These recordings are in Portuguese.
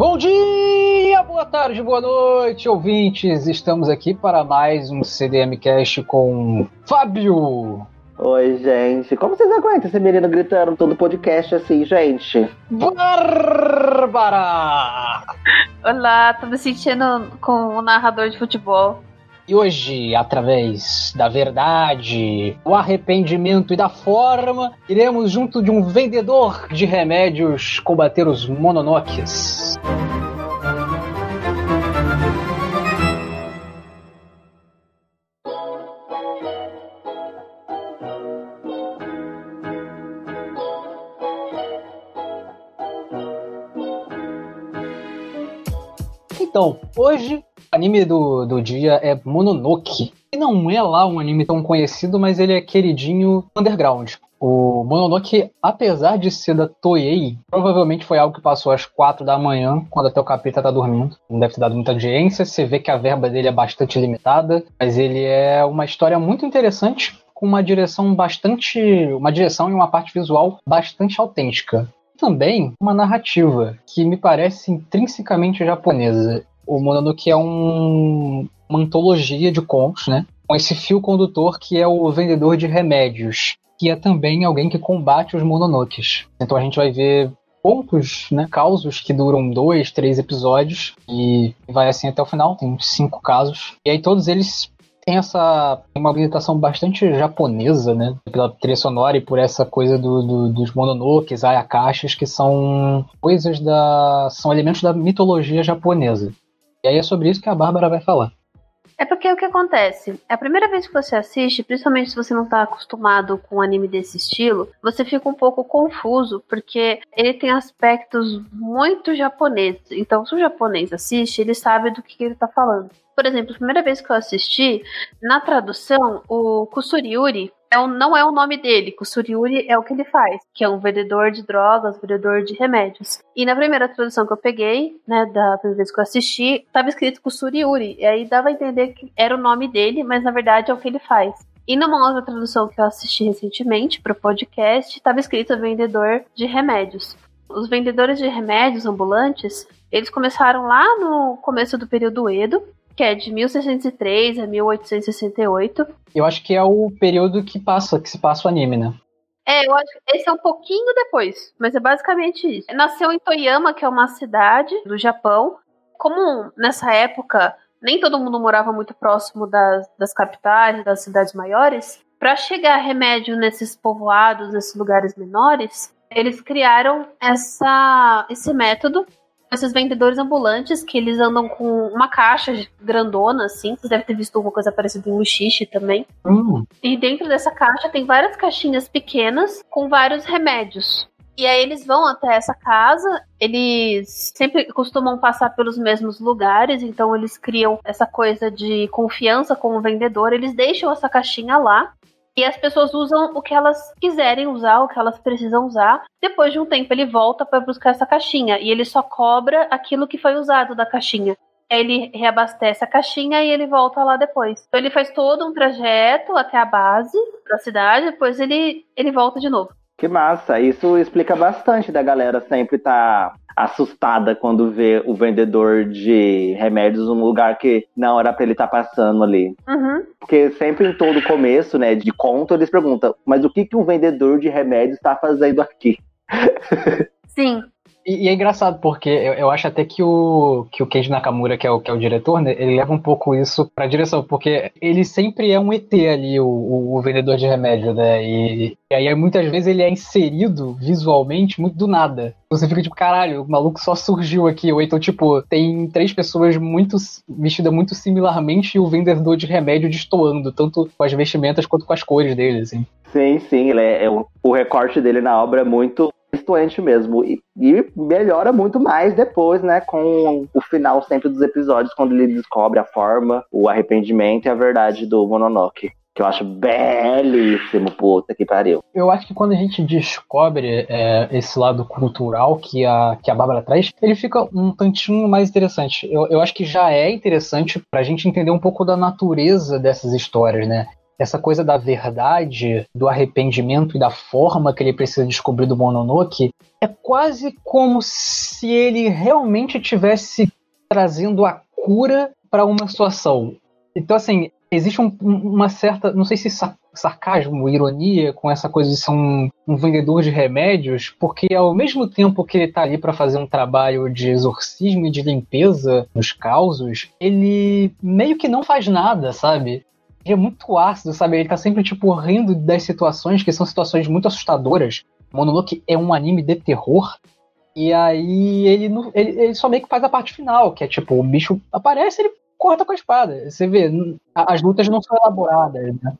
Bom dia, boa tarde, boa noite, ouvintes. Estamos aqui para mais um CDM Cast com Fábio. Oi, gente. Como vocês aguentam esse menino gritando todo podcast assim, gente? Bárbara! Olá, tô me sentindo com um narrador de futebol. E hoje, através da verdade, o arrependimento e da forma, iremos, junto de um vendedor de remédios, combater os mononokes. Então, hoje anime do, do dia é Mononoke. E não é lá um anime tão conhecido, mas ele é queridinho underground. O Mononoke, apesar de ser da Toei, provavelmente foi algo que passou às quatro da manhã, quando até o capeta tá dormindo. Não deve ter dado muita audiência. Você vê que a verba dele é bastante limitada, mas ele é uma história muito interessante, com uma direção bastante. uma direção e uma parte visual bastante autêntica. Também uma narrativa que me parece intrinsecamente japonesa o Mononoke é um, uma antologia de contos, né? Com esse fio condutor que é o vendedor de remédios, que é também alguém que combate os Mononokes. Então a gente vai ver contos, né, causos que duram dois, três episódios e vai assim até o final, tem cinco casos. E aí todos eles têm essa uma ambientação bastante japonesa, né, pela trilha sonora e por essa coisa do, do, dos mononokes, ayakashis, que são coisas da são elementos da mitologia japonesa. E aí é sobre isso que a Bárbara vai falar. É porque o que acontece? É a primeira vez que você assiste, principalmente se você não está acostumado com um anime desse estilo, você fica um pouco confuso, porque ele tem aspectos muito japoneses. Então, se o japonês assiste, ele sabe do que, que ele está falando. Por exemplo, a primeira vez que eu assisti, na tradução, o Kusuriuri é não é o nome dele. Kusuriuri é o que ele faz, que é um vendedor de drogas, vendedor de remédios. E na primeira tradução que eu peguei, né, da primeira vez que eu assisti, estava escrito Kusuriuri. E aí dava a entender que era o nome dele, mas na verdade é o que ele faz. E numa outra tradução que eu assisti recentemente para o podcast, estava escrito vendedor de remédios. Os vendedores de remédios ambulantes, eles começaram lá no começo do período Edo, que é de 1603 a 1868. Eu acho que é o período que passa, que se passa o anime, né? É, eu acho que esse é um pouquinho depois, mas é basicamente isso. Nasceu em Toyama, que é uma cidade do Japão. Como nessa época nem todo mundo morava muito próximo das, das capitais, das cidades maiores, para chegar remédio nesses povoados, nesses lugares menores, eles criaram essa, esse método esses vendedores ambulantes que eles andam com uma caixa grandona, assim. Você deve ter visto alguma coisa parecida em Muxixe também. Hum. E dentro dessa caixa tem várias caixinhas pequenas com vários remédios. E aí eles vão até essa casa, eles sempre costumam passar pelos mesmos lugares, então eles criam essa coisa de confiança com o vendedor, eles deixam essa caixinha lá e as pessoas usam o que elas quiserem usar, o que elas precisam usar. Depois de um tempo, ele volta para buscar essa caixinha e ele só cobra aquilo que foi usado da caixinha. Ele reabastece a caixinha e ele volta lá depois. Então ele faz todo um trajeto até a base da cidade, depois ele, ele volta de novo. Que massa! Isso explica bastante da galera sempre tá assustada quando vê o vendedor de remédios num lugar que não era para ele estar tá passando ali. Uhum. Porque sempre em todo começo, né, de conto, eles perguntam, mas o que, que um vendedor de remédios está fazendo aqui? Sim. E, e, é engraçado, porque eu, eu, acho até que o, que o Keiji Nakamura, que é o, que é o diretor, né, ele leva um pouco isso pra direção, porque ele sempre é um ET ali, o, o, o vendedor de remédio, né? E, e, aí muitas vezes ele é inserido visualmente muito do nada. Você fica tipo, caralho, o maluco só surgiu aqui. Ou então, tipo, tem três pessoas muito vestidas muito similarmente e o vendedor de remédio destoando, tanto com as vestimentas quanto com as cores dele, assim. Sim, sim, ele é, é o, o recorte dele na obra é muito distoante mesmo. E, e, melhora muito mais depois, né? Com o final sempre dos episódios, quando ele descobre a forma, o arrependimento e a verdade do Mononoke. Que eu acho belíssimo, puta que pariu. Eu acho que quando a gente descobre é, esse lado cultural que a, que a Bárbara traz, ele fica um tantinho mais interessante. Eu, eu acho que já é interessante pra gente entender um pouco da natureza dessas histórias, né? Essa coisa da verdade, do arrependimento e da forma que ele precisa descobrir do Mononoke, é quase como se ele realmente tivesse trazendo a cura para uma situação. Então, assim, existe um, uma certa, não sei se sarcasmo, ironia com essa coisa de ser um, um vendedor de remédios, porque ao mesmo tempo que ele está ali para fazer um trabalho de exorcismo e de limpeza nos causos, ele meio que não faz nada, sabe? É muito ácido, sabe? Ele tá sempre, tipo, rindo das situações que são situações muito assustadoras. Mononoke é um anime de terror. E aí ele, ele, ele só meio que faz a parte final, que é tipo, o bicho aparece ele corta com a espada. Você vê, as lutas não são elaboradas, né?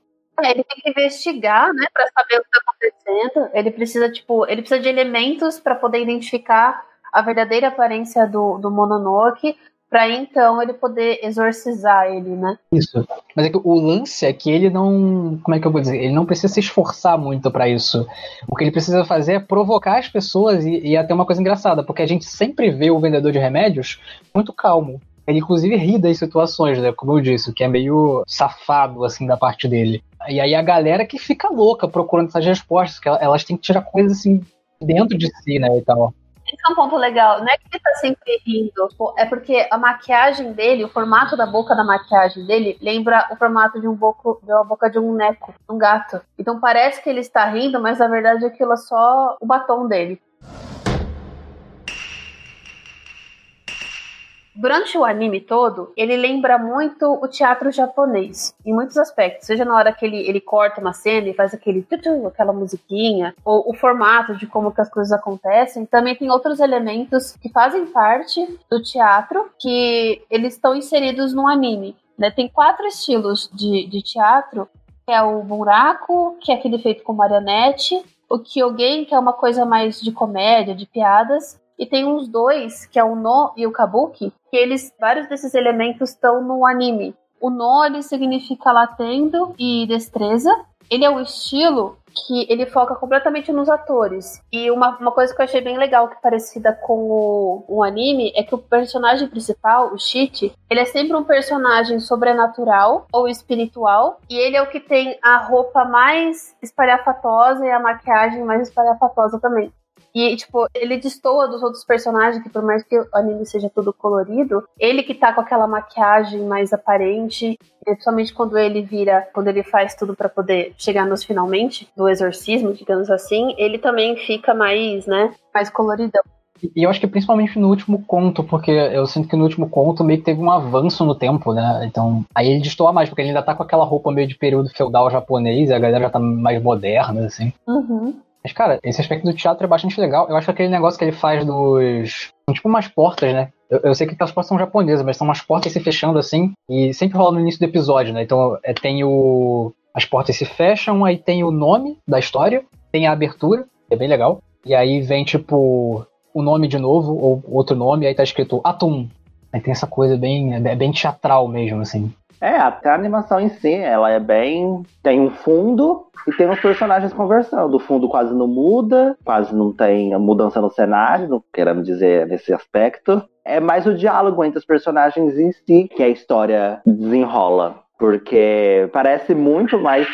É, ele tem que investigar, né, para saber o que está acontecendo. Ele precisa, tipo, ele precisa de elementos para poder identificar a verdadeira aparência do, do Mononoke, para então ele poder exorcizar ele, né? Isso. Mas é que o lance é que ele não, como é que eu vou dizer? Ele não precisa se esforçar muito para isso. O que ele precisa fazer é provocar as pessoas e, e até uma coisa engraçada, porque a gente sempre vê o vendedor de remédios muito calmo. Ele inclusive ri das situações, né? Como eu disse, que é meio safado assim da parte dele. E aí a galera que fica louca procurando essas respostas, que elas têm que tirar coisas assim dentro de si, né, e tal. Esse é um ponto legal. Não é que ele tá sempre rindo, é porque a maquiagem dele, o formato da boca da maquiagem dele, lembra o formato de um boco, de uma boca de um neco, um gato. Então parece que ele está rindo, mas na verdade aquilo é só o batom dele. Durante o anime todo, ele lembra muito o teatro japonês, em muitos aspectos. Seja na hora que ele, ele corta uma cena e faz aquele tutu, aquela musiquinha, ou o formato de como que as coisas acontecem. Também tem outros elementos que fazem parte do teatro que eles estão inseridos no anime. Né? Tem quatro estilos de, de teatro, que é o buraco, que é aquele feito com marionete, o Kyogen, que é uma coisa mais de comédia, de piadas, e tem uns dois, que é o No e o Kabuki, que eles, vários desses elementos estão no anime. O No, ele significa latendo e destreza. Ele é o estilo que ele foca completamente nos atores. E uma, uma coisa que eu achei bem legal, que é parecida com o, o anime, é que o personagem principal, o Shit, ele é sempre um personagem sobrenatural ou espiritual. E ele é o que tem a roupa mais espalhafatosa e a maquiagem mais espalhafatosa também. E, tipo, ele destoa dos outros personagens, que por mais que o anime seja todo colorido, ele que tá com aquela maquiagem mais aparente, principalmente quando ele vira, quando ele faz tudo para poder chegar nos finalmente, do exorcismo, digamos assim, ele também fica mais, né, mais coloridão. E eu acho que principalmente no último conto, porque eu sinto que no último conto meio que teve um avanço no tempo, né? Então, aí ele destoa mais, porque ele ainda tá com aquela roupa meio de período feudal japonês, e a galera já tá mais moderna, assim. Uhum. Mas, cara, esse aspecto do teatro é bastante legal. Eu acho que aquele negócio que ele faz dos. Tipo umas portas, né? Eu, eu sei que aquelas portas são japonesas, mas são umas portas se fechando assim. E sempre rola no início do episódio, né? Então é, tem o. As portas se fecham, aí tem o nome da história, tem a abertura, é bem legal. E aí vem, tipo, o nome de novo, ou outro nome, aí tá escrito Atum. Aí tem essa coisa bem, é bem teatral mesmo, assim. É, até a animação em si, ela é bem. Tem um fundo e tem os personagens conversando. O fundo quase não muda, quase não tem mudança no cenário, não querendo dizer nesse aspecto. É mais o diálogo entre os personagens em si que a história desenrola. Porque parece muito mais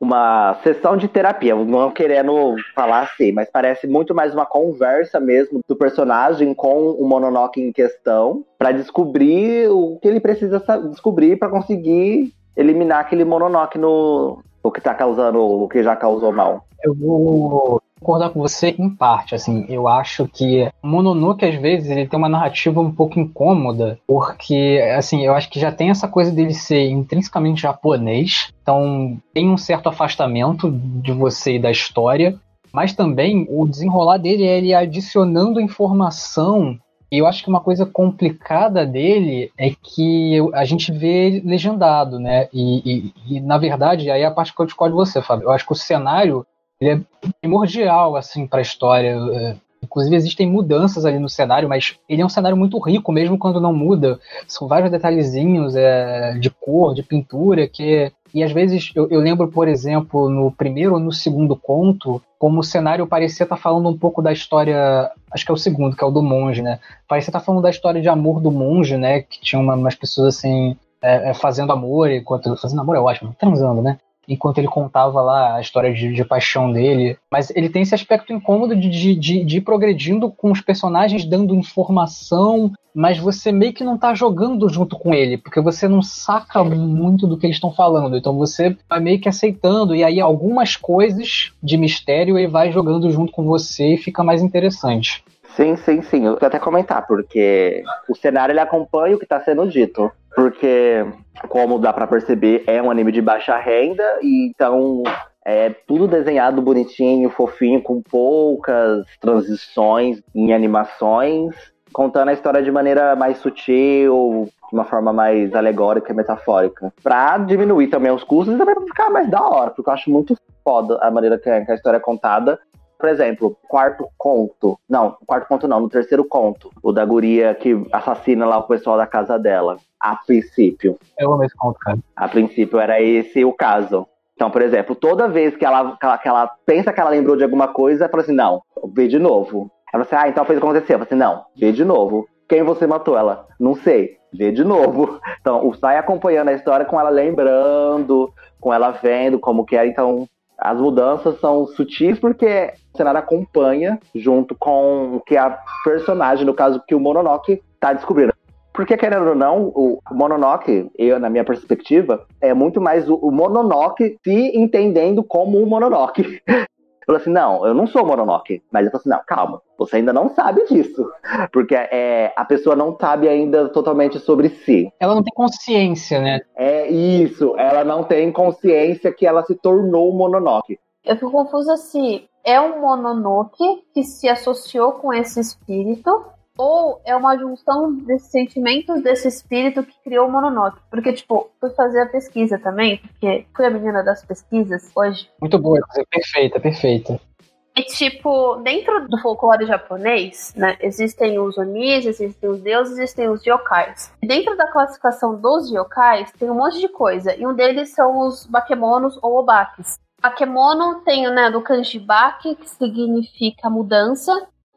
uma sessão de terapia, não querendo falar assim, mas parece muito mais uma conversa mesmo do personagem com o Mononoke em questão para descobrir o que ele precisa descobrir para conseguir eliminar aquele Mononoke no o que tá causando o que já causou mal. Eu vou concordar com você em parte, assim, eu acho que Mononoke às vezes ele tem uma narrativa um pouco incômoda, porque assim, eu acho que já tem essa coisa dele ser intrinsecamente japonês, então tem um certo afastamento de você e da história, mas também o desenrolar dele é ele adicionando informação e eu acho que uma coisa complicada dele é que a gente vê legendado, né? E, e, e, na verdade, aí é a parte que eu discordo de você, Fábio. Eu acho que o cenário ele é primordial assim para a história. É, inclusive existem mudanças ali no cenário, mas ele é um cenário muito rico, mesmo quando não muda. São vários detalhezinhos é, de cor, de pintura, que e às vezes eu, eu, lembro, por exemplo, no primeiro ou no segundo conto, como o cenário parecia estar tá falando um pouco da história. Acho que é o segundo, que é o do monge, né? Parecia estar tá falando da história de amor do monge, né? Que tinha uma, umas pessoas assim. É, é, fazendo amor, enquanto. Fazendo amor é ótimo, transando, né? Enquanto ele contava lá a história de, de paixão dele. Mas ele tem esse aspecto incômodo de, de, de, de ir progredindo com os personagens, dando informação, mas você meio que não tá jogando junto com ele, porque você não saca muito do que eles estão falando. Então você vai meio que aceitando, e aí algumas coisas de mistério ele vai jogando junto com você e fica mais interessante. Sim, sim, sim. Eu vou até comentar, porque o cenário ele acompanha o que está sendo dito. Porque, como dá para perceber, é um anime de baixa renda, e então é tudo desenhado bonitinho, fofinho, com poucas transições em animações, contando a história de maneira mais sutil, de uma forma mais alegórica e metafórica. Pra diminuir também os custos e também pra ficar mais da hora, porque eu acho muito foda a maneira que a história é contada. Por exemplo, quarto conto. Não, quarto conto não, no terceiro conto. O da guria que assassina lá o pessoal da casa dela. A princípio. Eu amo esse conto, cara. A princípio era esse o caso. Então, por exemplo, toda vez que ela, que ela, que ela pensa que ela lembrou de alguma coisa, ela fala assim, não, vê de novo. Ela fala assim, ah, então fez acontecer. Eu falo assim, não, vê de novo. Quem você matou ela? Não sei. Vê de novo. Então, o sai acompanhando a história com ela lembrando, com ela vendo como que é. Então, as mudanças são sutis porque o cenário acompanha junto com o que a personagem, no caso que o Mononoke, tá descobrindo. Porque, querendo ou não, o Mononoke, eu, na minha perspectiva, é muito mais o, o Mononoke se entendendo como um Mononoke. Falou assim, não, eu não sou Mononoke. Mas eu falei assim, não, calma, você ainda não sabe disso. Porque é, a pessoa não sabe ainda totalmente sobre si. Ela não tem consciência, né? É isso, ela não tem consciência que ela se tornou Mononoke. Eu fico confusa se é um Mononoke que se associou com esse espírito ou é uma junção desses sentimentos desse espírito que criou o Mononoke. Porque, tipo, fui fazer a pesquisa também, porque fui a menina das pesquisas hoje. Muito boa, perfeita, perfeita. E, tipo, dentro do folclore japonês, né, existem os onis, existem os deuses, existem os yokais. Dentro da classificação dos yokais, tem um monte de coisa, e um deles são os bakemonos ou obakis. Bakemono tem, né, do kanji bake, que significa mudança,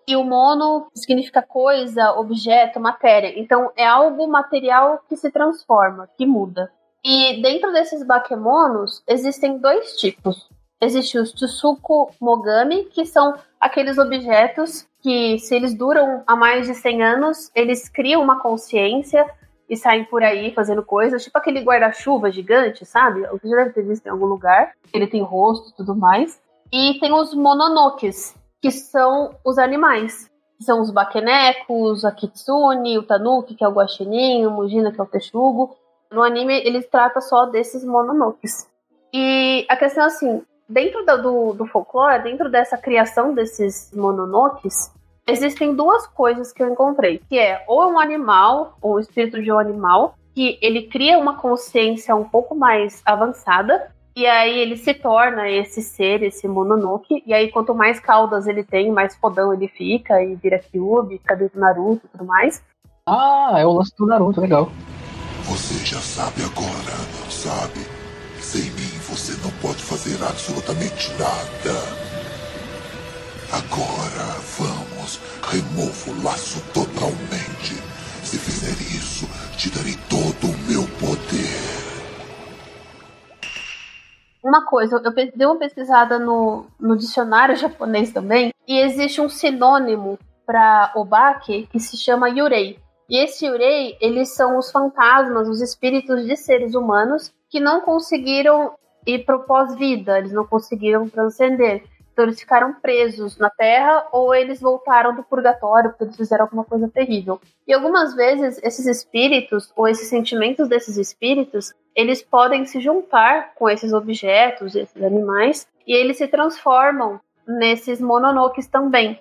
e o mono significa coisa, objeto, matéria. Então é algo material que se transforma, que muda. E dentro desses bakemonos existem dois tipos. Existe os Tsusuko Mogami, que são aqueles objetos que, se eles duram há mais de 100 anos, eles criam uma consciência e saem por aí fazendo coisas, tipo aquele guarda-chuva gigante, sabe? Você já deve ter visto em algum lugar. Ele tem rosto e tudo mais. E tem os mononokes, que são os animais. São os bakenekos, a kitsune, o tanuki, que é o guaxinim, o mujina, que é o texugo. No anime, ele trata só desses mononokes. E a questão é assim, dentro do, do folclore, dentro dessa criação desses mononokes, existem duas coisas que eu encontrei, que é ou um animal, ou o espírito de um animal, que ele cria uma consciência um pouco mais avançada, e aí ele se torna esse ser, esse Mononoke. E aí quanto mais caudas ele tem, mais fodão ele fica e vira Kyuubi, fica dentro do Naruto e tudo mais. Ah, é o lance do Naruto, legal. Você já sabe agora, não sabe? Sem mim você não pode fazer absolutamente nada. Agora vamos, remova o laço totalmente. Se fizer isso, te darei todo o meu poder. Uma coisa, eu dei uma pesquisada no, no dicionário japonês também, e existe um sinônimo para obake que se chama yurei. E esse yurei, eles são os fantasmas, os espíritos de seres humanos que não conseguiram ir pro pós-vida, eles não conseguiram transcender. Então eles ficaram presos na Terra ou eles voltaram do purgatório porque eles fizeram alguma coisa terrível. E algumas vezes esses espíritos ou esses sentimentos desses espíritos, eles podem se juntar com esses objetos, esses animais, e eles se transformam nesses mononokes também.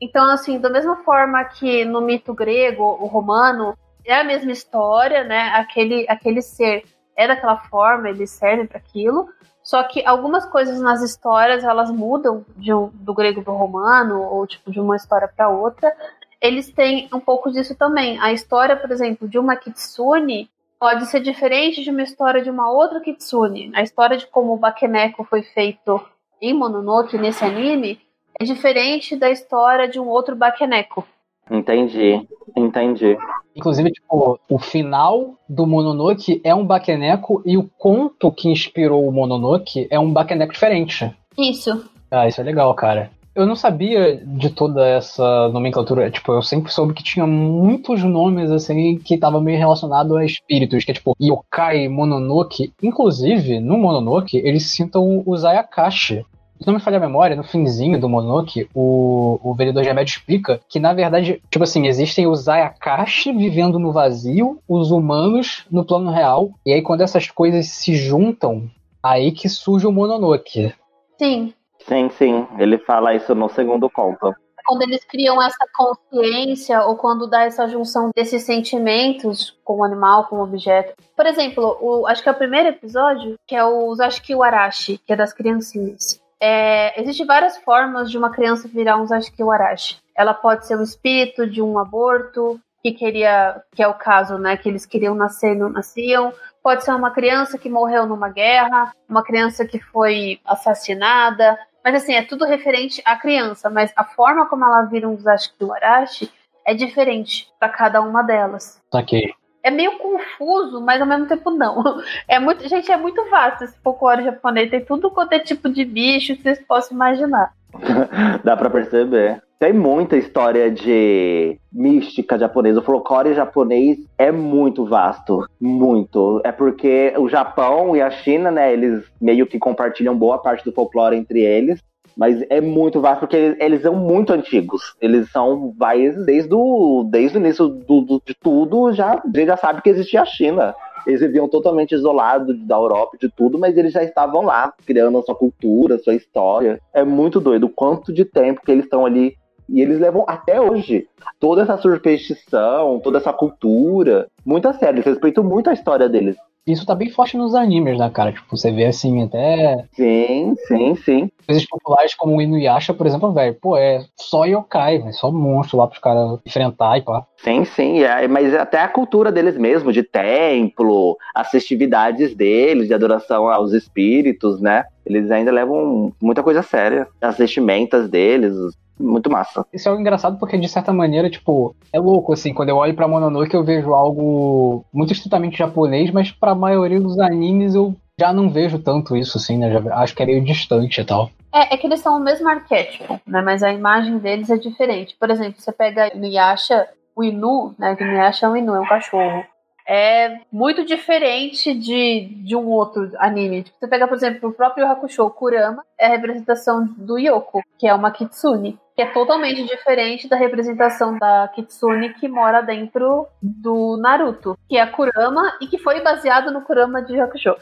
Então, assim, da mesma forma que no mito grego ou romano é a mesma história, né? Aquele, aquele ser é daquela forma, ele serve para aquilo, só que algumas coisas nas histórias elas mudam de do grego para o romano ou tipo de uma história para outra. Eles têm um pouco disso também. A história, por exemplo, de uma kitsune pode ser diferente de uma história de uma outra kitsune. A história de como o Bakeneko foi feito em Mononoke nesse anime é diferente da história de um outro Bakeneko. Entendi, entendi. Inclusive, tipo, o final do Mononoke é um Bakeneko e o conto que inspirou o Mononoke é um Bakeneko diferente. Isso. Ah, isso é legal, cara. Eu não sabia de toda essa nomenclatura. Tipo, eu sempre soube que tinha muitos nomes, assim, que estavam meio relacionados a espíritos, que é tipo Yokai, Mononoke. Inclusive, no Mononoke, eles citam os Ayakashi. Se não me falha a memória, no finzinho do Mononoke, o, o vereador Gemédio explica que, na verdade, tipo assim, existem os Ayakashi vivendo no vazio, os humanos no plano real, e aí quando essas coisas se juntam, aí que surge o Mononoke. Sim. Sim, sim. Ele fala isso no segundo conto. Quando eles criam essa consciência ou quando dá essa junção desses sentimentos com o animal, com o objeto. Por exemplo, o, acho que é o primeiro episódio, que é o Zashiki Warashi, que é das criancinhas. É, Existem várias formas de uma criança virar um Zashiki Warashi. Ela pode ser o espírito de um aborto, que queria, que é o caso, né, que eles queriam nascer e não nasciam. Pode ser uma criança que morreu numa guerra, uma criança que foi assassinada, mas assim, é tudo referente à criança, mas a forma como ela vira um Zashiki Warashi é diferente para cada uma delas. Saquei. É meio confuso, mas ao mesmo tempo não. É muito, gente, é muito vasto esse folclore japonês. Tem tudo quanto é tipo de bicho que vocês possam imaginar. Dá pra perceber. Tem muita história de mística japonesa. O folclore japonês é muito vasto. Muito. É porque o Japão e a China, né, eles meio que compartilham boa parte do folclore entre eles. Mas é muito vasto porque eles, eles são muito antigos. Eles são países desde o, desde o início do, do, de tudo, já, já sabe que existia a China. Eles viviam totalmente isolados da Europa de tudo, mas eles já estavam lá, criando a sua cultura, a sua história. É muito doido o quanto de tempo que eles estão ali. E eles levam até hoje toda essa superstição, toda essa cultura muito a sério. Eles respeitam muito a história deles. Isso tá bem forte nos animes, né, cara? Tipo, você vê assim, até. Sim, sim, sim. Coisas populares como o Inuyasha, por exemplo, velho. Pô, é só yokai, é só monstro lá pros caras enfrentar e pá. Sim, sim. É, mas até a cultura deles mesmo, de templo, as festividades deles, de adoração aos espíritos, né? Eles ainda levam muita coisa séria. As vestimentas deles, muito massa. Isso é algo engraçado porque, de certa maneira, tipo, é louco, assim, quando eu olho pra Mononoke eu vejo algo muito estritamente japonês, mas pra maioria dos animes eu já não vejo tanto isso, assim, né? Já acho que é meio distante e tal. É, é que eles são o mesmo arquétipo, né? Mas a imagem deles é diferente. Por exemplo, você pega Inuyasha, o Inu, né? Que Inuyasha é um Inu, é um cachorro. É muito diferente de, de um outro anime. Tipo, você pega, por exemplo, o próprio Hakusho, Kurama, é a representação do Yoko, que é uma Kitsune que é totalmente diferente da representação da Kitsune que mora dentro do Naruto, que é a Kurama e que foi baseado no Kurama de Hakusho.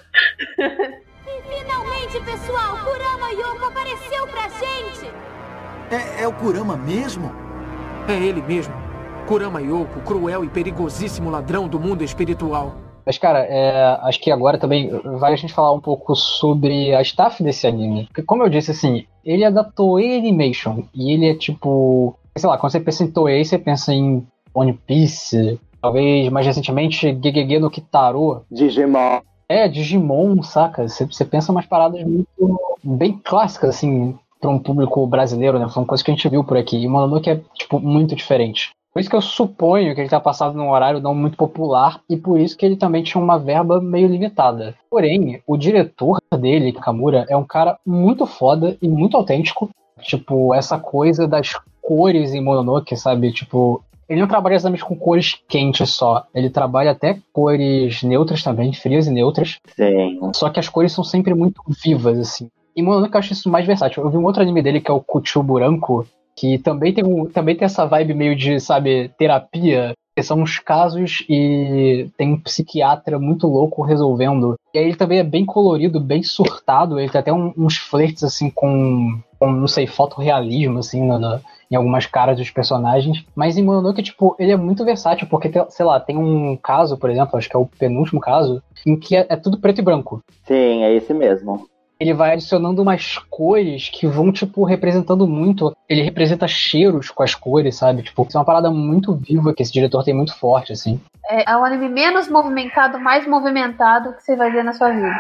E finalmente, pessoal, Kurama Yoko apareceu pra gente! É, é o Kurama mesmo? É ele mesmo. Kurama Yoko, cruel e perigosíssimo ladrão do mundo espiritual. Mas, cara, é, acho que agora também vale a gente falar um pouco sobre a staff desse anime. Porque, como eu disse, assim, ele é da Toei Animation. E ele é tipo. Sei lá, quando você pensa em Toei, você pensa em One Piece. Talvez mais recentemente Gegege no Kitaro. Digimon. É, Digimon, saca? Você, você pensa umas paradas muito. bem clássicas, assim, para um público brasileiro, né? Foi uma coisa que a gente viu por aqui. E Mononoke é, tipo, muito diferente. Por isso que eu suponho que ele está passado num horário não muito popular e por isso que ele também tinha uma verba meio limitada. Porém, o diretor dele, Kamura, é um cara muito foda e muito autêntico. Tipo, essa coisa das cores em Mononoke, sabe? Tipo, ele não trabalha exatamente com cores quentes só. Ele trabalha até cores neutras também, frias e neutras. Sim. Só que as cores são sempre muito vivas, assim. E Mononoke eu acho isso mais versátil. Eu vi um outro anime dele que é o Kuchu Buranco, que também tem, um, também tem essa vibe meio de, sabe, terapia. Que são uns casos e tem um psiquiatra muito louco resolvendo. E aí ele também é bem colorido, bem surtado. Ele tem até um, uns flertes, assim, com, com, não sei, fotorrealismo, assim, na, na, em algumas caras dos personagens. Mas em Mononoke, tipo, ele é muito versátil, porque, sei lá, tem um caso, por exemplo, acho que é o penúltimo caso, em que é, é tudo preto e branco. Sim, é esse mesmo ele vai adicionando umas cores que vão, tipo, representando muito. Ele representa cheiros com as cores, sabe? Tipo, é uma parada muito viva que esse diretor tem muito forte, assim. É, é o anime menos movimentado, mais movimentado que você vai ver na sua vida.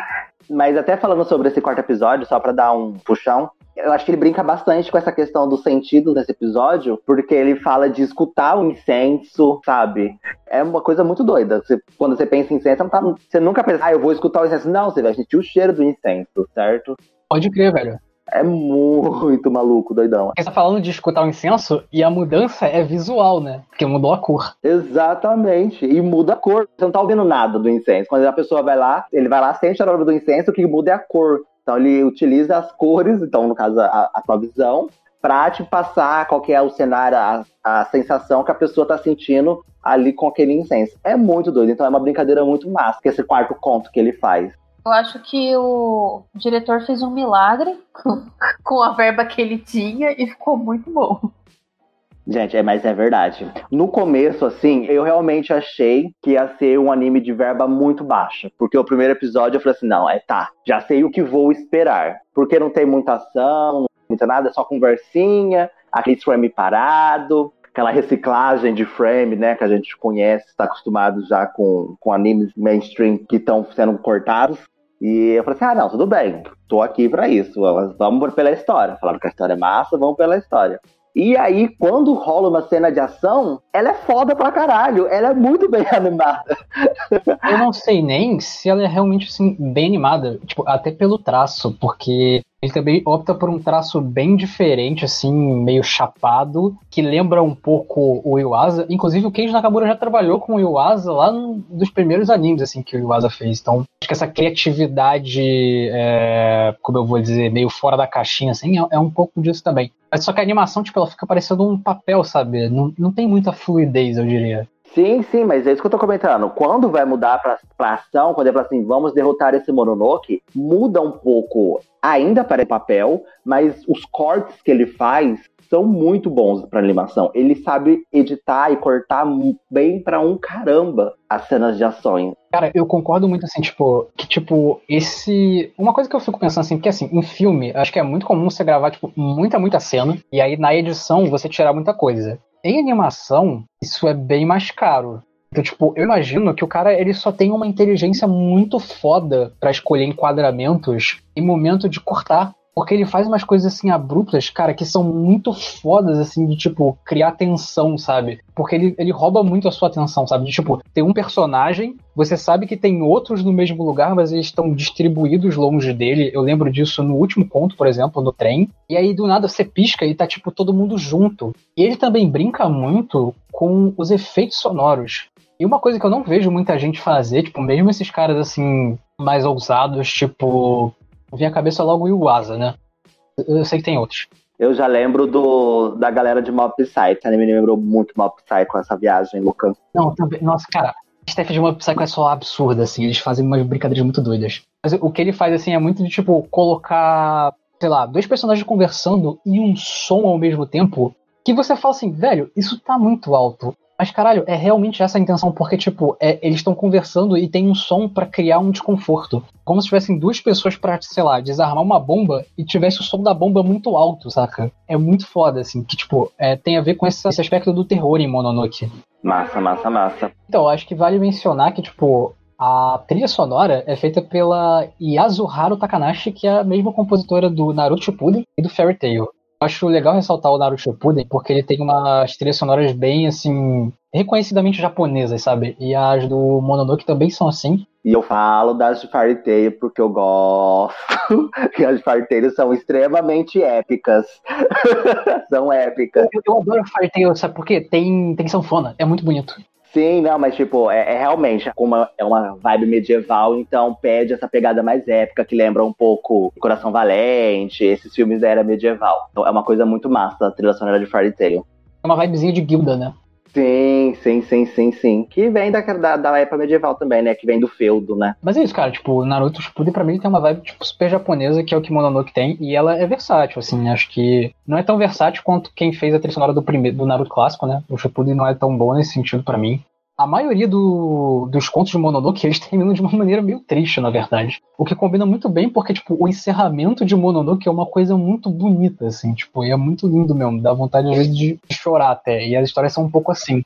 Mas até falando sobre esse quarto episódio, só para dar um puxão, Eu acho que ele brinca bastante com essa questão do sentido nesse episódio, porque ele fala de escutar o incenso, sabe? É uma coisa muito doida. Você, quando você pensa em incenso, você, tá, você nunca pensa, ah, eu vou escutar o incenso. Não, você vai sentir o cheiro do incenso, certo? Pode crer, velho. É muito maluco, doidão. Você tá falando de escutar o incenso e a mudança é visual, né? Porque mudou a cor. Exatamente. E muda a cor. Você não tá ouvindo nada do incenso. Quando a pessoa vai lá, ele vai lá, sente a aroma do incenso, o que muda é a cor. Então ele utiliza as cores, então no caso a, a sua visão, pra te passar qual é o cenário, a, a sensação que a pessoa tá sentindo ali com aquele incenso. É muito doido. Então é uma brincadeira muito massa, que esse quarto conto que ele faz. Eu acho que o diretor fez um milagre com a verba que ele tinha e ficou muito bom. Gente, é, mas é verdade. No começo, assim, eu realmente achei que ia ser um anime de verba muito baixa. Porque o primeiro episódio eu falei assim: não, é tá, já sei o que vou esperar. Porque não tem muita ação, não tem muita nada, é só conversinha, aquele frame parado, aquela reciclagem de frame, né, que a gente conhece, está acostumado já com, com animes mainstream que estão sendo cortados. E eu falei assim: ah, não, tudo bem, tô aqui para isso, vamos pela história. Falaram que a história é massa, vamos pela história. E aí, quando rola uma cena de ação, ela é foda pra caralho. Ela é muito bem animada. Eu não sei nem se ela é realmente assim, bem animada. Tipo, até pelo traço, porque ele também opta por um traço bem diferente, assim, meio chapado, que lembra um pouco o Iwasa. Inclusive, o Kenji Nakamura já trabalhou com o Iwasa lá dos primeiros animes, assim, que o Iwasa fez. Então, acho que essa criatividade, é, como eu vou dizer, meio fora da caixinha, assim, é, é um pouco disso também. Mas só que a animação, tipo, ela fica parecendo um papel, sabe? Não, não tem muita fluidez, eu diria. Sim, sim, mas é isso que eu tô comentando. Quando vai mudar pra, pra ação, quando é pra assim, vamos derrotar esse Mononoke, muda um pouco. Ainda para papel, mas os cortes que ele faz são muito bons para animação. Ele sabe editar e cortar bem para um caramba as cenas de ações. Cara, eu concordo muito assim, tipo, que tipo, esse. Uma coisa que eu fico pensando assim, porque assim, em filme, acho que é muito comum você gravar, tipo, muita, muita cena, e aí na edição você tirar muita coisa. Em animação, isso é bem mais caro. Então, tipo, eu imagino que o cara ele só tem uma inteligência muito foda para escolher enquadramentos e momento de cortar. Porque ele faz umas coisas assim abruptas, cara, que são muito fodas, assim, de tipo, criar tensão, sabe? Porque ele, ele rouba muito a sua atenção, sabe? De tipo, tem um personagem, você sabe que tem outros no mesmo lugar, mas eles estão distribuídos longe dele. Eu lembro disso no último ponto, por exemplo, no trem. E aí do nada você pisca e tá, tipo, todo mundo junto. E ele também brinca muito com os efeitos sonoros. E uma coisa que eu não vejo muita gente fazer, tipo, mesmo esses caras assim, mais ousados, tipo vem a cabeça logo o Iwasa, né? Eu sei que tem outros. Eu já lembro do, da galera de Mob Psycho. Anime me lembrou muito Mob Psycho, essa viagem louca. Não, também. Nossa, cara, a staff de Mob Psycho é só absurda, assim. Eles fazem umas brincadeiras muito doidas. Mas o que ele faz, assim, é muito de, tipo, colocar, sei lá, dois personagens conversando e um som ao mesmo tempo. Que você fala assim, velho, isso tá muito alto. Mas, caralho, é realmente essa a intenção, porque, tipo, é, eles estão conversando e tem um som para criar um desconforto. Como se tivessem duas pessoas pra, sei lá, desarmar uma bomba e tivesse o som da bomba muito alto, saca? É muito foda, assim, que, tipo, é, tem a ver com esse, esse aspecto do terror em Mononoke. Massa, massa, massa. Então, acho que vale mencionar que, tipo, a trilha sonora é feita pela Yasuharu Takanashi, que é a mesma compositora do Naruto Shippuden e do Fairy Tail acho legal ressaltar o Naruto Shippuden porque ele tem umas trilhas sonoras bem assim reconhecidamente japonesas, sabe? E as do Mononoke também são assim. E eu falo das de Fairy Tail porque eu gosto. e as de Fairy Tail são extremamente épicas. são épicas. Eu, eu adoro Fairy Tail, sabe por quê? Tem, tem sanfona, é muito bonito. Sim, não, mas tipo, é, é realmente uma, é uma vibe medieval, então pede essa pegada mais épica que lembra um pouco Coração Valente, esses filmes da era medieval. Então é uma coisa muito massa a trilha sonora de Fairy Tail. É uma vibezinha de guilda, né? Sim, sim, sim, sim, sim. Que vem da, da, da, época medieval também, né? Que vem do feudo, né? Mas é isso, cara. Tipo, Naruto Shippuden pra mim tem uma vibe tipo, super japonesa, que é o que Mononoke tem. E ela é versátil, assim. Acho que não é tão versátil quanto quem fez a trilha sonora do, primeiro, do Naruto clássico, né? O Shippuden não é tão bom nesse sentido para mim a maioria do, dos contos de Mononoke eles terminam de uma maneira meio triste, na verdade. O que combina muito bem, porque, tipo, o encerramento de Mononoke é uma coisa muito bonita, assim, tipo, e é muito lindo mesmo. Dá vontade, às vezes, de chorar até. E as histórias são um pouco assim.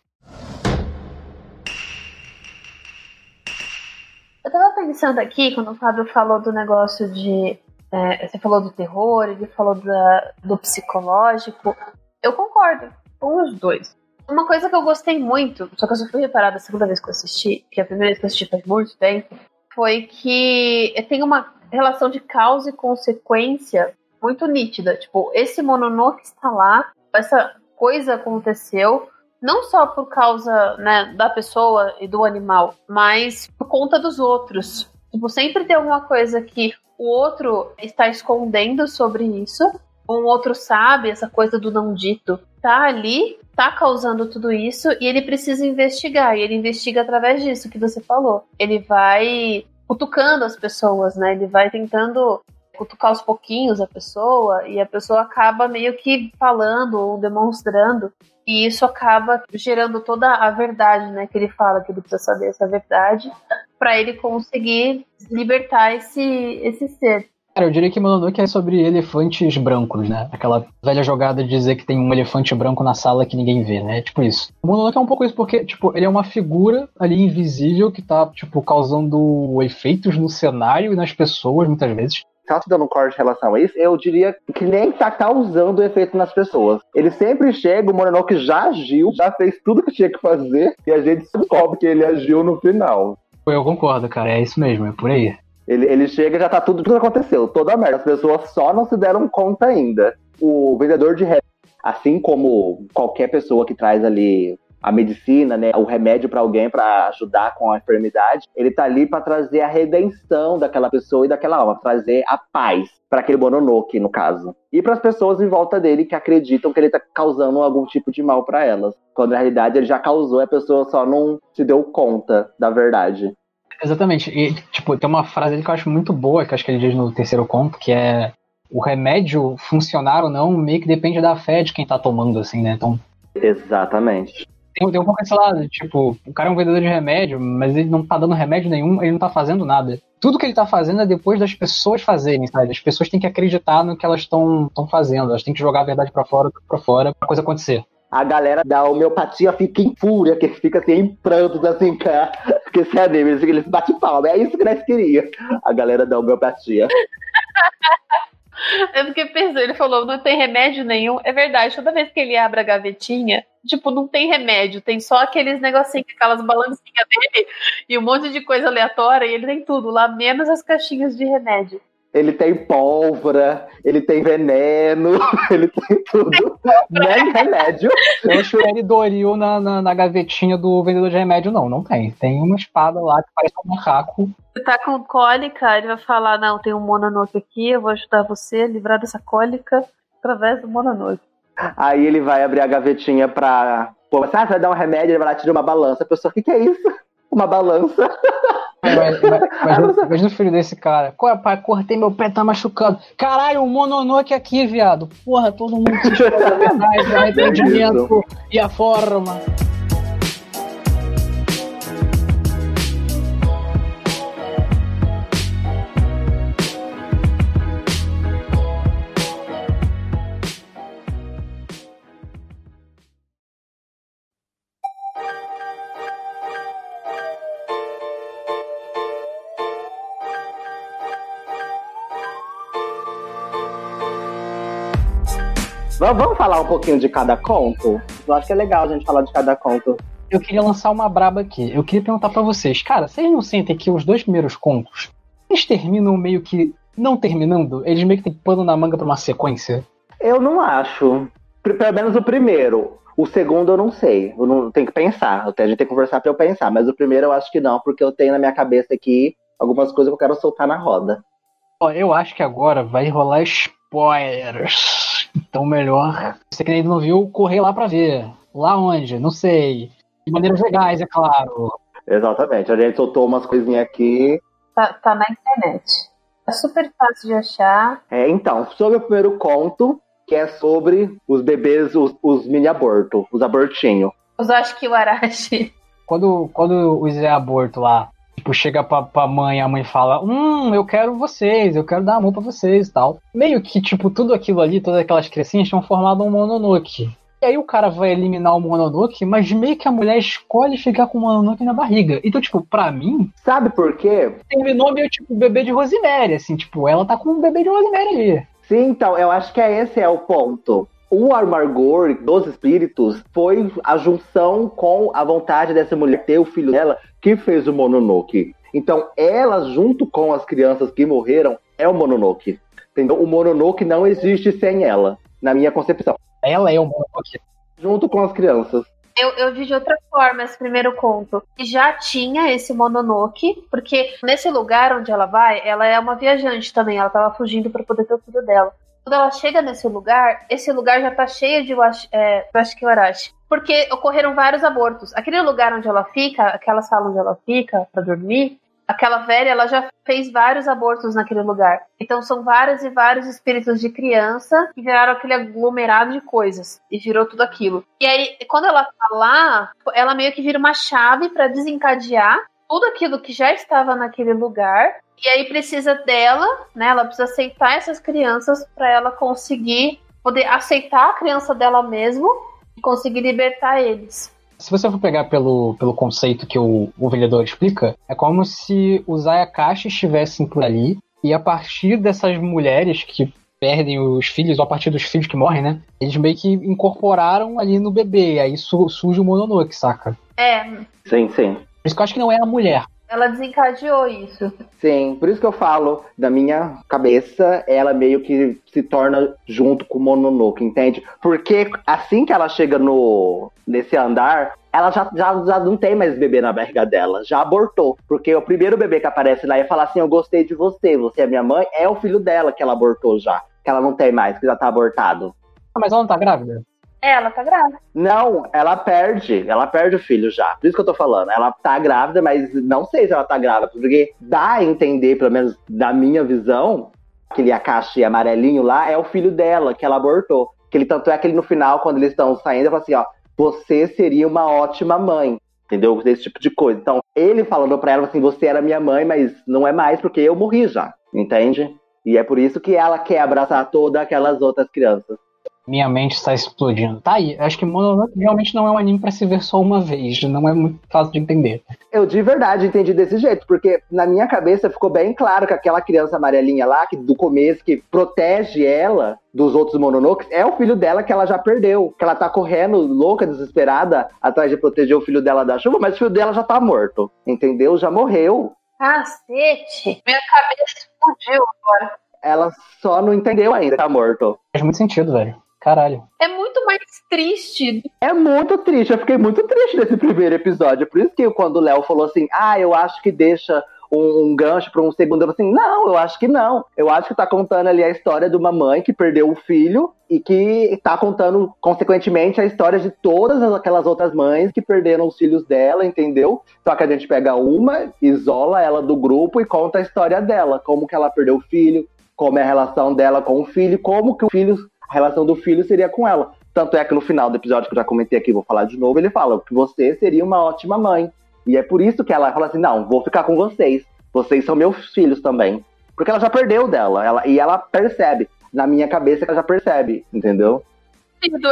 Eu tava pensando aqui, quando o Fábio falou do negócio de É, você falou do terror, ele falou da, do psicológico. Eu concordo com os dois. Uma coisa que eu gostei muito, só que eu só fui reparar da segunda vez que eu assisti, que a primeira vez que eu assisti faz muito tempo, foi que tem uma relação de causa e consequência muito nítida. Tipo, esse Mononoke está lá, essa coisa aconteceu, não só por causa né, da pessoa e do animal, mas por conta dos outros. Tipo, sempre tem alguma coisa que o outro está escondendo sobre isso, um outro sabe, essa coisa do não dito, tá ali, tá causando tudo isso e ele precisa investigar. E ele investiga através disso que você falou. Ele vai cutucando as pessoas, né? Ele vai tentando cutucar aos pouquinhos a pessoa e a pessoa acaba meio que falando ou demonstrando e isso acaba gerando toda a verdade, né, que ele fala que ele precisa saber essa verdade para ele conseguir libertar esse esse ser. Cara, eu diria que Mononoke é sobre elefantes brancos, né? Aquela velha jogada de dizer que tem um elefante branco na sala que ninguém vê, né? É tipo isso. O Mononoke é um pouco isso porque, tipo, ele é uma figura ali invisível que tá, tipo, causando efeitos no cenário e nas pessoas, muitas vezes tá te dando um corte em relação a isso, eu diria que nem tá causando efeito nas pessoas. Ele sempre chega, o Mononoke já agiu, já fez tudo que tinha que fazer, e a gente descobre que ele agiu no final. Eu concordo, cara, é isso mesmo, é por aí. Ele, ele chega e já tá tudo, tudo aconteceu, toda a merda. As pessoas só não se deram conta ainda. O vendedor de remédio, assim como qualquer pessoa que traz ali a medicina, né, o remédio para alguém para ajudar com a enfermidade, ele tá ali para trazer a redenção daquela pessoa e daquela alma, trazer a paz para aquele Mononoke, no caso. E para as pessoas em volta dele que acreditam que ele tá causando algum tipo de mal para elas, quando na realidade ele já causou a pessoa só não se deu conta da verdade. Exatamente. E, tipo, tem uma frase ali que eu acho muito boa, que acho que ele diz no terceiro conto, que é o remédio funcionar ou não meio que depende da fé de quem tá tomando, assim, né? Então. Exatamente. Tem, tem um pouco esse lado, tipo, o cara é um vendedor de remédio, mas ele não tá dando remédio nenhum, ele não tá fazendo nada. Tudo que ele tá fazendo é depois das pessoas fazerem, sabe? As pessoas têm que acreditar no que elas estão fazendo, elas têm que jogar a verdade para fora, para fora, pra coisa acontecer a galera da homeopatia fica em fúria, que fica assim, em prantos, assim, cara. Porque esse anime, eles batem palma. É isso que nós queríamos. A galera da homeopatia. Eu fiquei pensando, ele falou, não tem remédio nenhum. É verdade, toda vez que ele abre a gavetinha, tipo, não tem remédio, tem só aqueles negocinhos, aquelas balancinhas dele e um monte de coisa aleatória, e ele tem tudo lá, menos as caixinhas de remédio. Ele tem pólvora, ele tem veneno, ele tem tudo. Nem remédio. Eu acho ele Doril na, na, na, gavetinha do vendedor de remédio, não, não tem. Tem uma espada lá que parece um macaco. Você tá com cólica, ele vai falar, não, tem um Mononoke aqui, eu vou ajudar você a livrar dessa cólica através do Mononoke. Aí ele vai abrir a gavetinha pra. Pô, você vai dar um remédio, ele vai lá tirar uma balança. A pessoa, o que, que é isso? Uma balança. Imagina o filho desse cara. Qual é, pai? Cortei meu pé, tá machucando. Caralho, um mononoke aqui, viado. Porra, todo mundo se espera verdade, arrependimento e a forma. Vamos falar um pouquinho de cada conto? Eu acho que é legal a gente falar de cada conto. Eu queria lançar uma braba aqui. Eu queria perguntar para vocês, cara, vocês não sentem que os dois primeiros contos eles terminam meio que não terminando? Eles meio que tem pano na manga pra uma sequência? Eu não acho. Pelo menos o primeiro. O segundo eu não sei. Eu não tenho que pensar. A gente tem que conversar pra eu pensar. Mas o primeiro eu acho que não, porque eu tenho na minha cabeça aqui algumas coisas que eu quero soltar na roda. Ó, eu acho que agora vai rolar spoilers. Então, melhor, você que ainda não viu, correr lá para ver. Lá onde? Não sei. De maneiras legais, é claro. Exatamente. A gente soltou umas coisinhas aqui. Tá, tá na internet. É super fácil de achar. É, então, sobre o primeiro conto, que é sobre os bebês, os, os mini abortos, os abortinhos. Os acho que o Arashi. Quando, quando o Zé aborto lá Tipo, chega pra, pra mãe, a mãe fala, hum, eu quero vocês, eu quero dar amor pra vocês e tal. Meio que, tipo, tudo aquilo ali, todas aquelas criancinhas tinham formado um Mononoke. E aí o cara vai eliminar o Mononoke, mas meio que a mulher escolhe ficar com o Mononoke na barriga. Então, tipo, pra mim, Sabe por quê? terminou meio tipo bebê de Rosemary, assim, tipo, ela tá com um bebê de Rosemary ali. Sim, então, eu acho que é esse é o ponto. O amargor dos espíritos foi a junção com a vontade dessa mulher ter o filho dela que fez o Mononoke. Então, ela, junto com as crianças que morreram, é o Mononoke. Entendeu? O Mononoke não existe sem ela, na minha concepção. Ela é o Mononoke. Junto com as crianças. Eu, eu vi de outra forma esse primeiro conto. E já tinha esse Mononoke, porque nesse lugar onde ela vai, ela é uma viajante também. Ela tava fugindo para poder ter o filho dela. Quando ela chega nesse lugar, esse lugar já tá cheio de é, Washiki Warashi. Porque ocorreram vários abortos. Aquele lugar onde ela fica, aquela sala onde ela fica para dormir, aquela velha, ela já fez vários abortos naquele lugar. Então são vários e vários espíritos de criança que viraram aquele aglomerado de coisas e virou tudo aquilo. E aí, quando ela tá lá, ela meio que vira uma chave para desencadear tudo aquilo que já estava naquele lugar. E aí precisa dela, né? Ela precisa aceitar essas crianças para ela conseguir poder aceitar a criança dela mesmo conseguir libertar eles. Se você for pegar pelo, pelo conceito que o, o vendedor explica, é como se os Ayakashi estivessem por ali e a partir dessas mulheres que perdem os filhos, ou a partir dos filhos que morrem, né? Eles meio que incorporaram ali no bebê, e aí su- surge o Mononoke, saca? É, Sim, sim. Por isso que eu acho que não é a mulher. Ela desencadeou isso. Sim, por isso que eu falo, da minha cabeça, ela meio que se torna junto com o Mononoke, entende? Porque assim que ela chega no nesse andar, ela já, já, já não tem mais bebê na barriga dela, já abortou. Porque o primeiro bebê que aparece lá e fala assim: Eu gostei de você, você é minha mãe, é o filho dela que ela abortou já. Que ela não tem mais, que já tá abortado. Ah, mas ela não tá grávida? É, ela tá grávida. Não, ela perde. Ela perde o filho já. Por isso que eu tô falando. Ela tá grávida, mas não sei se ela tá grávida. Porque dá a entender, pelo menos da minha visão, aquele Akashi amarelinho lá é o filho dela, que ela abortou. Que ele, tanto é que ele no final, quando eles estão saindo, ele fala assim: ó, você seria uma ótima mãe. Entendeu? Esse tipo de coisa. Então, ele falando pra ela assim: você era minha mãe, mas não é mais porque eu morri já. Entende? E é por isso que ela quer abraçar todas aquelas outras crianças. Minha mente está explodindo. Tá aí, acho que Mononoke realmente não é um anime pra se ver só uma vez, não é muito fácil de entender. Eu de verdade entendi desse jeito, porque na minha cabeça ficou bem claro que aquela criança amarelinha lá, que do começo, que protege ela dos outros mononokes, é o filho dela que ela já perdeu. Que ela tá correndo, louca, desesperada, atrás de proteger o filho dela da chuva, mas o filho dela já tá morto. Entendeu? Já morreu. Cacete! Minha cabeça explodiu agora. Ela só não entendeu ainda que tá morto. Faz muito sentido, velho. Caralho. É muito mais triste. É muito triste, eu fiquei muito triste nesse primeiro episódio. Por isso que quando o Léo falou assim, ah, eu acho que deixa um, um gancho para um segundo, eu falei assim, não, eu acho que não. Eu acho que tá contando ali a história de uma mãe que perdeu o filho e que tá contando, consequentemente, a história de todas aquelas outras mães que perderam os filhos dela, entendeu? Só que a gente pega uma, isola ela do grupo e conta a história dela, como que ela perdeu o filho, como é a relação dela com o filho, como que o filho, a relação do filho seria com ela. Tanto é que no final do episódio que eu já comentei aqui, vou falar de novo, ele fala que você seria uma ótima mãe. E é por isso que ela fala assim: não, vou ficar com vocês. Vocês são meus filhos também. Porque ela já perdeu dela. Ela, e ela percebe. Na minha cabeça, ela já percebe, entendeu?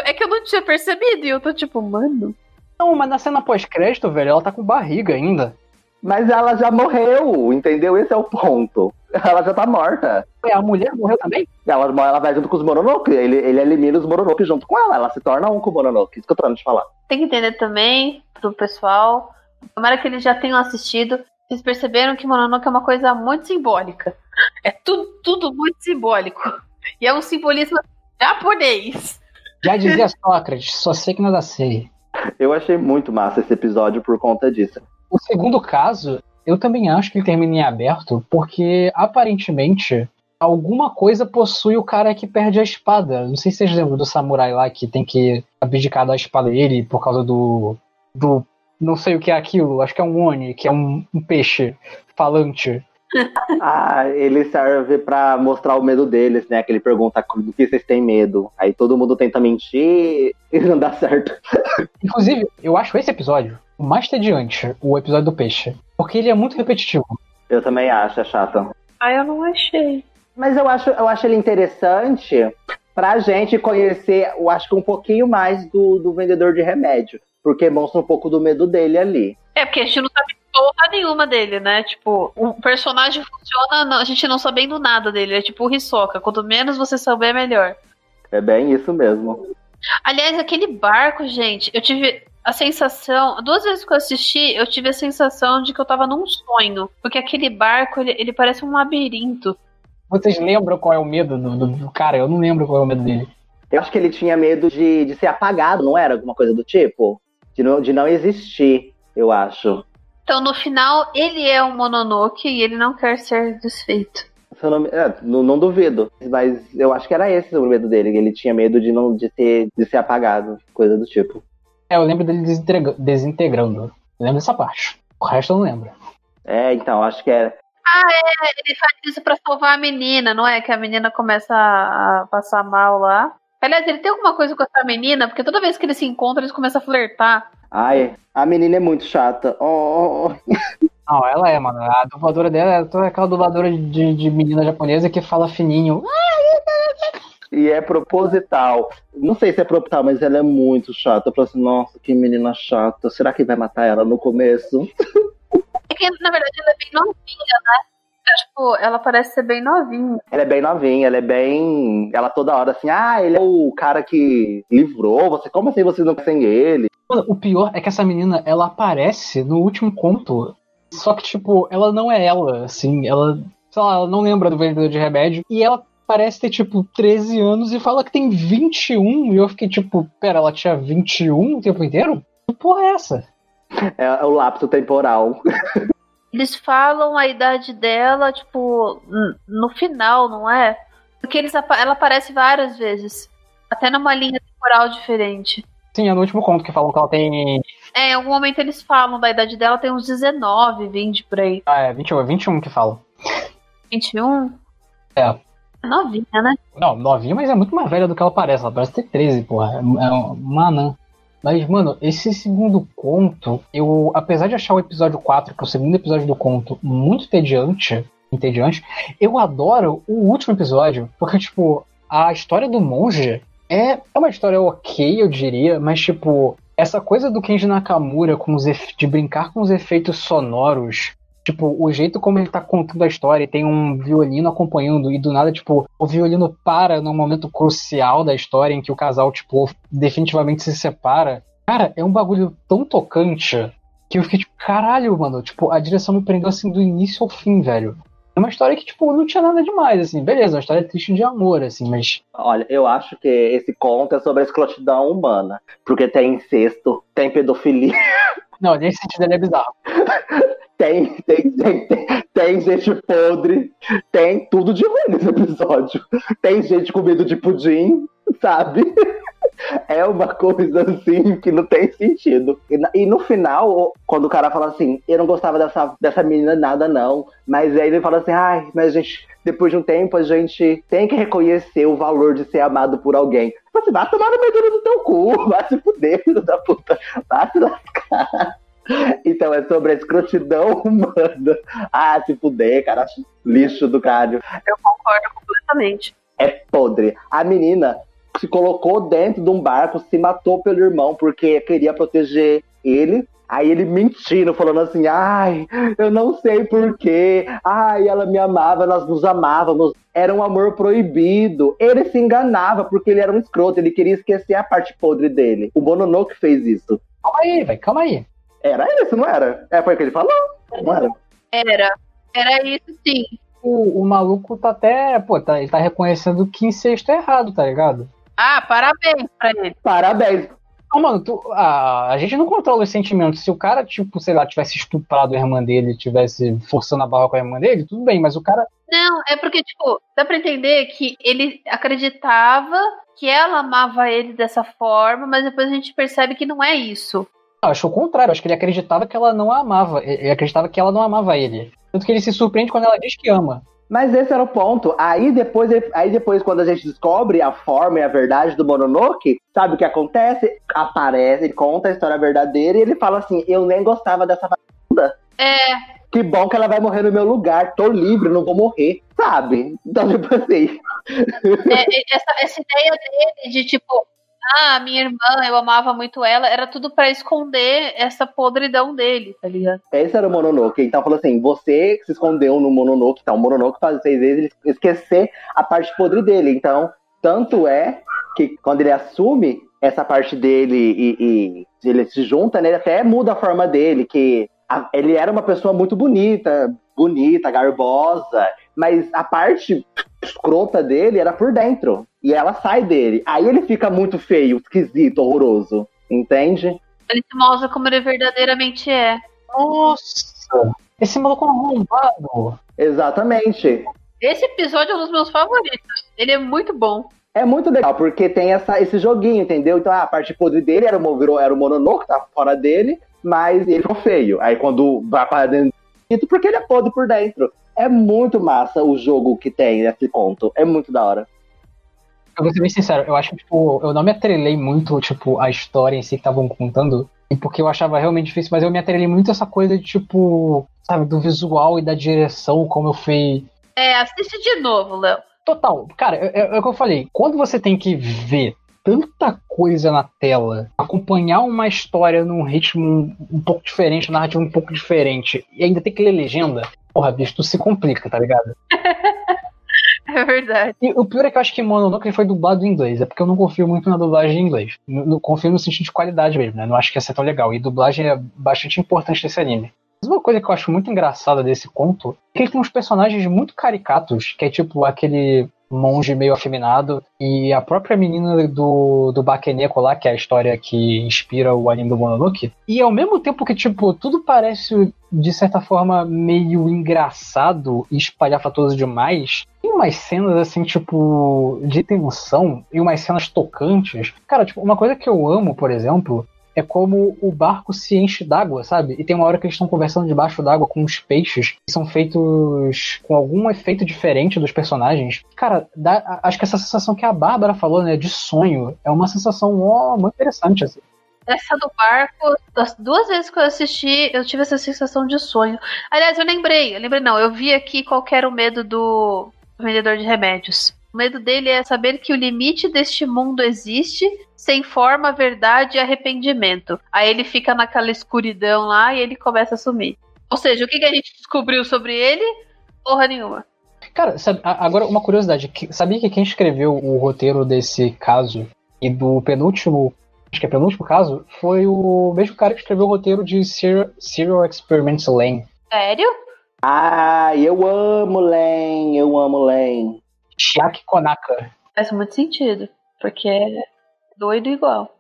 É que eu não tinha percebido e eu tô tipo, mano. Não, mas na cena pós-crédito, velho, ela tá com barriga ainda. Mas ela já morreu, entendeu? Esse é o ponto. Ela já tá morta. Ué, a mulher morreu também? Ela, ela vai junto com os Mononoke. Ele, ele elimina os Mononoke junto com ela. Ela se torna um com o Mononoke. Isso que eu tô tentando te falar. Tem que entender também pro pessoal. Tomara que eles já tenham assistido. Vocês perceberam que Mononoke é uma coisa muito simbólica. É tudo, tudo muito simbólico. E é um simbolismo japonês. Já dizia Sócrates, só sei que nada sei. Eu achei muito massa esse episódio por conta disso. O segundo caso, eu também acho que ele termina em aberto, porque aparentemente alguma coisa possui o cara que perde a espada. Não sei se vocês lembram do samurai lá que tem que abdicar da espada dele por causa do. do. não sei o que é aquilo, acho que é um Oni, que é um, um peixe falante. Ah, ele serve pra mostrar o medo deles, né? Que ele pergunta do que vocês têm medo. Aí todo mundo tenta mentir e não dá certo. Inclusive, eu acho esse episódio mais tediante, o episódio do peixe. Porque ele é muito repetitivo. Eu também acho, é chato. Ah, eu não achei. Mas eu acho, eu acho ele interessante pra gente conhecer, eu acho que um pouquinho mais do, do vendedor de remédio. Porque mostra um pouco do medo dele ali. É, porque a gente não sabe porra nenhuma dele, né? Tipo, o personagem funciona, não- a gente não sabendo nada dele. É tipo o Hisoka. Quanto menos você souber, melhor. É bem isso mesmo. Aliás, aquele barco, gente, eu tive a sensação. Duas vezes que eu assisti, eu tive a sensação de que eu tava num sonho. Porque aquele barco, ele, ele parece um labirinto. Vocês lembram qual é o medo do, do- do cara? Eu não lembro qual é o medo dele. Eu acho que ele tinha medo de, de ser apagado, não era? Alguma coisa do tipo? De não, de não existir, eu acho. Então, no final, ele é um Mononoke e ele não quer ser desfeito. Não, é, não, não duvido. Mas eu acho que era esse o medo dele. Ele tinha medo de não de ser, de ser apagado, coisa do tipo. É, eu lembro dele desintegra- desintegrando. Eu lembro dessa parte. O resto eu não lembro. É, então, acho que é. Ele faz isso pra salvar a menina, não é? Que a menina começa a passar mal lá. Aliás, ele tem alguma coisa com essa menina, porque toda vez que eles se encontram, eles começam a flertar. Ai, a menina é muito chata. Oh, oh, oh. Não, ela é, mano. A dubladora dela é toda aquela dubladora de, de menina japonesa que fala fininho. E é proposital. Não sei se é proposital, mas ela é muito chata. Eu falo assim, nossa, que menina chata. Será que vai matar ela no começo? É que, na verdade, ela é bem novinha, né? Tipo, ela parece ser bem novinha. Ela é bem novinha, ela é bem. Ela toda hora assim, ah, ele é o cara que livrou. Você, como assim vocês não conhecem ele? Mano, o pior é que essa menina, ela aparece no último conto. Só que, tipo, ela não é ela, assim. Ela, sei lá, ela não lembra do vendedor de remédio. E ela parece ter, tipo, 13 anos e fala que tem 21. E eu fiquei, tipo, pera, ela tinha 21 o tempo inteiro? Que porra é essa? É, é o lapso temporal. Eles falam a idade dela, tipo, no final, não é? Porque eles, ela aparece várias vezes. Até numa linha temporal diferente. Sim, é no último conto que falam que ela tem. É, em algum momento eles falam da idade dela, tem uns 19, 20 por aí. Ah, é 21, é 21 que falam. 21? É. Novinha, né? Não, novinha, mas é muito mais velha do que ela parece. Ela parece ter 13, porra. É uma anã. Mas, mano, esse segundo conto, eu, apesar de achar o episódio 4, que é o segundo episódio do conto, muito tediante, entediante, eu adoro o último episódio, porque, tipo, a história do monge é, é uma história ok, eu diria, mas, tipo, essa coisa do Kenji Nakamura com os de brincar com os efeitos sonoros Tipo, o jeito como ele tá contando a história, e tem um violino acompanhando, e do nada, tipo, o violino para num momento crucial da história em que o casal, tipo, definitivamente se separa. Cara, é um bagulho tão tocante que eu fiquei tipo, caralho, mano, tipo, a direção me prendeu assim do início ao fim, velho. É uma história que, tipo, não tinha nada demais, assim, beleza, uma história triste de amor, assim, mas. Olha, eu acho que esse conto é sobre a escrotidão humana. Porque tem incesto, tem pedofilia, Não, nesse sentido ele é bizarro. tem, tem, tem, tem, tem gente podre, tem tudo de ruim nesse episódio. Tem gente com medo de pudim, sabe? É uma coisa assim que não tem sentido. E, e no final, quando o cara fala assim, eu não gostava dessa, dessa menina nada, não. Mas aí ele fala assim, ai, mas gente, depois de um tempo, a gente tem que reconhecer o valor de ser amado por alguém. Você vai tomar no meio do teu cu, vai se fuder, filho da puta, vai se lascar. Então é sobre a escrotidão humana. Ah, se fuder, cara, lixo do caralho. Eu concordo completamente. É podre. A menina se colocou dentro de um barco, se matou pelo irmão porque queria proteger ele. Aí ele mentindo, falando assim, ai, eu não sei porquê, ai, ela me amava, nós nos amávamos, era um amor proibido. Ele se enganava porque ele era um escroto, ele queria esquecer a parte podre dele. O Mononoke fez isso. Calma aí, velho, calma aí. Era isso, não era? É, foi o que ele falou? Não era? Era. Era isso sim. O, o maluco tá até. Pô, tá, ele tá reconhecendo que incesto é errado, tá ligado? Ah, parabéns pra ele. Parabéns. Não, mano, tu- a, a gente não controla os sentimentos. Se o cara, tipo, sei lá, tivesse estuprado a irmã dele, tivesse forçando a barra com a irmã dele, tudo bem, mas o cara. Não, é porque, tipo, dá pra entender que ele acreditava que ela amava ele dessa forma, mas depois a gente percebe que não é isso. Eu acho o contrário, eu acho que ele acreditava que ela não a amava. Ele ele acreditava que ela não amava ele. Tanto que ele se surpreende quando ela diz que ama. Mas esse era o ponto. Aí depois, aí depois, quando a gente descobre a forma e a verdade do Mononoke, sabe o que acontece? Aparece, ele conta a história verdadeira e ele fala assim: Eu nem gostava dessa vagabunda. É, que bom que ela vai morrer no meu lugar, tô livre, não vou morrer, sabe? Então, tipo assim. É, é, essa, essa ideia dele de tipo, ah, minha irmã, eu amava muito ela, era tudo pra esconder essa podridão dele, tá ligado? Esse era o Mononoke. Então falou assim: você se escondeu no Mononoke, então o Mononoke faz vezes ele esquecer a parte podre dele. Então, tanto é que quando ele assume essa parte dele e, e ele se junta, né, ele até muda a forma dele, que a- ele era uma pessoa muito bonita, bonita, garbosa, mas a parte escrota dele era por dentro. E ela sai dele. Aí ele fica muito feio, esquisito, horroroso. Entende? Ele se mostra como ele verdadeiramente é. Nossa! Esse maluco é um arrombado. Exatamente. Esse episódio é um dos meus favoritos. Ele é muito bom. É muito legal, porque tem essa, esse joguinho, entendeu? Então ah, a parte podre dele era, o- virou, era o Mononoke, tá fora dele, mas ele ficou feio. Aí quando vai para dentro, porque ele é podre por dentro. É muito massa o jogo que tem nesse conto. É muito da hora. Eu vou ser bem sincero, eu acho que, tipo, eu não me atrelei muito, tipo, à história em si que estavam contando, e porque eu achava realmente difícil, mas eu me atrelei muito a essa coisa de, tipo, sabe, do visual e da direção, como eu fui. É, assiste de novo, Léo. Total, cara, é, é- é o que eu falei, quando você tem que ver tanta coisa na tela, acompanhar uma história num ritmo um, pouco diferente, narrativa um pouco diferente, e ainda tem que ler legenda, porra, bicho, tu se complica, tá ligado? É verdade. E o pior é que eu acho que Mononoke foi dublado em inglês. É porque eu não confio muito na dublagem em inglês. No, no- confio no sentido de qualidade mesmo, né? Não acho que ia ser tão legal. E dublagem é bastante importante nesse anime. Mas uma coisa que eu acho muito engraçada desse conto é que ele tem uns personagens muito caricatos, que é tipo aquele monge meio afeminado e a própria menina do, do Bakeneko lá, que é a história que inspira o anime do Mononoke. E ao mesmo tempo que, tipo, tudo parece, de certa forma, meio engraçado e espalhafatoso demais, tem umas cenas, assim, tipo, de tensão e umas cenas tocantes. Cara, tipo, uma coisa que eu amo, por exemplo, é como o barco se enche d'água, sabe? E tem uma hora que eles estão conversando debaixo d'água com os peixes, que são feitos com algum efeito diferente dos personagens. Cara, dá- acho que essa sensação que a Bárbara falou, né, de sonho, é uma sensação ó, muito interessante, assim. Essa do barco, das duas vezes que eu assisti, eu tive essa sensação de sonho. Aliás, eu lembrei, eu lembrei não, eu vi aqui qual era o medo do vendedor de remédios. O medo dele é saber que o limite deste mundo existe sem forma, verdade e arrependimento. Aí ele fica naquela escuridão lá e ele começa a sumir. Ou seja, o que, que a gente descobriu sobre ele? Porra nenhuma. Cara, sabe- agora uma curiosidade. Sabia que quem escreveu o roteiro desse caso e do penúltimo, acho que é penúltimo caso, foi o mesmo cara que escreveu o roteiro de Serial, Serial Experiments Lane. Sério? Ai, eu amo Len, eu amo Len. Chiaki Konaka. Faz muito sentido. Porque é doido igual.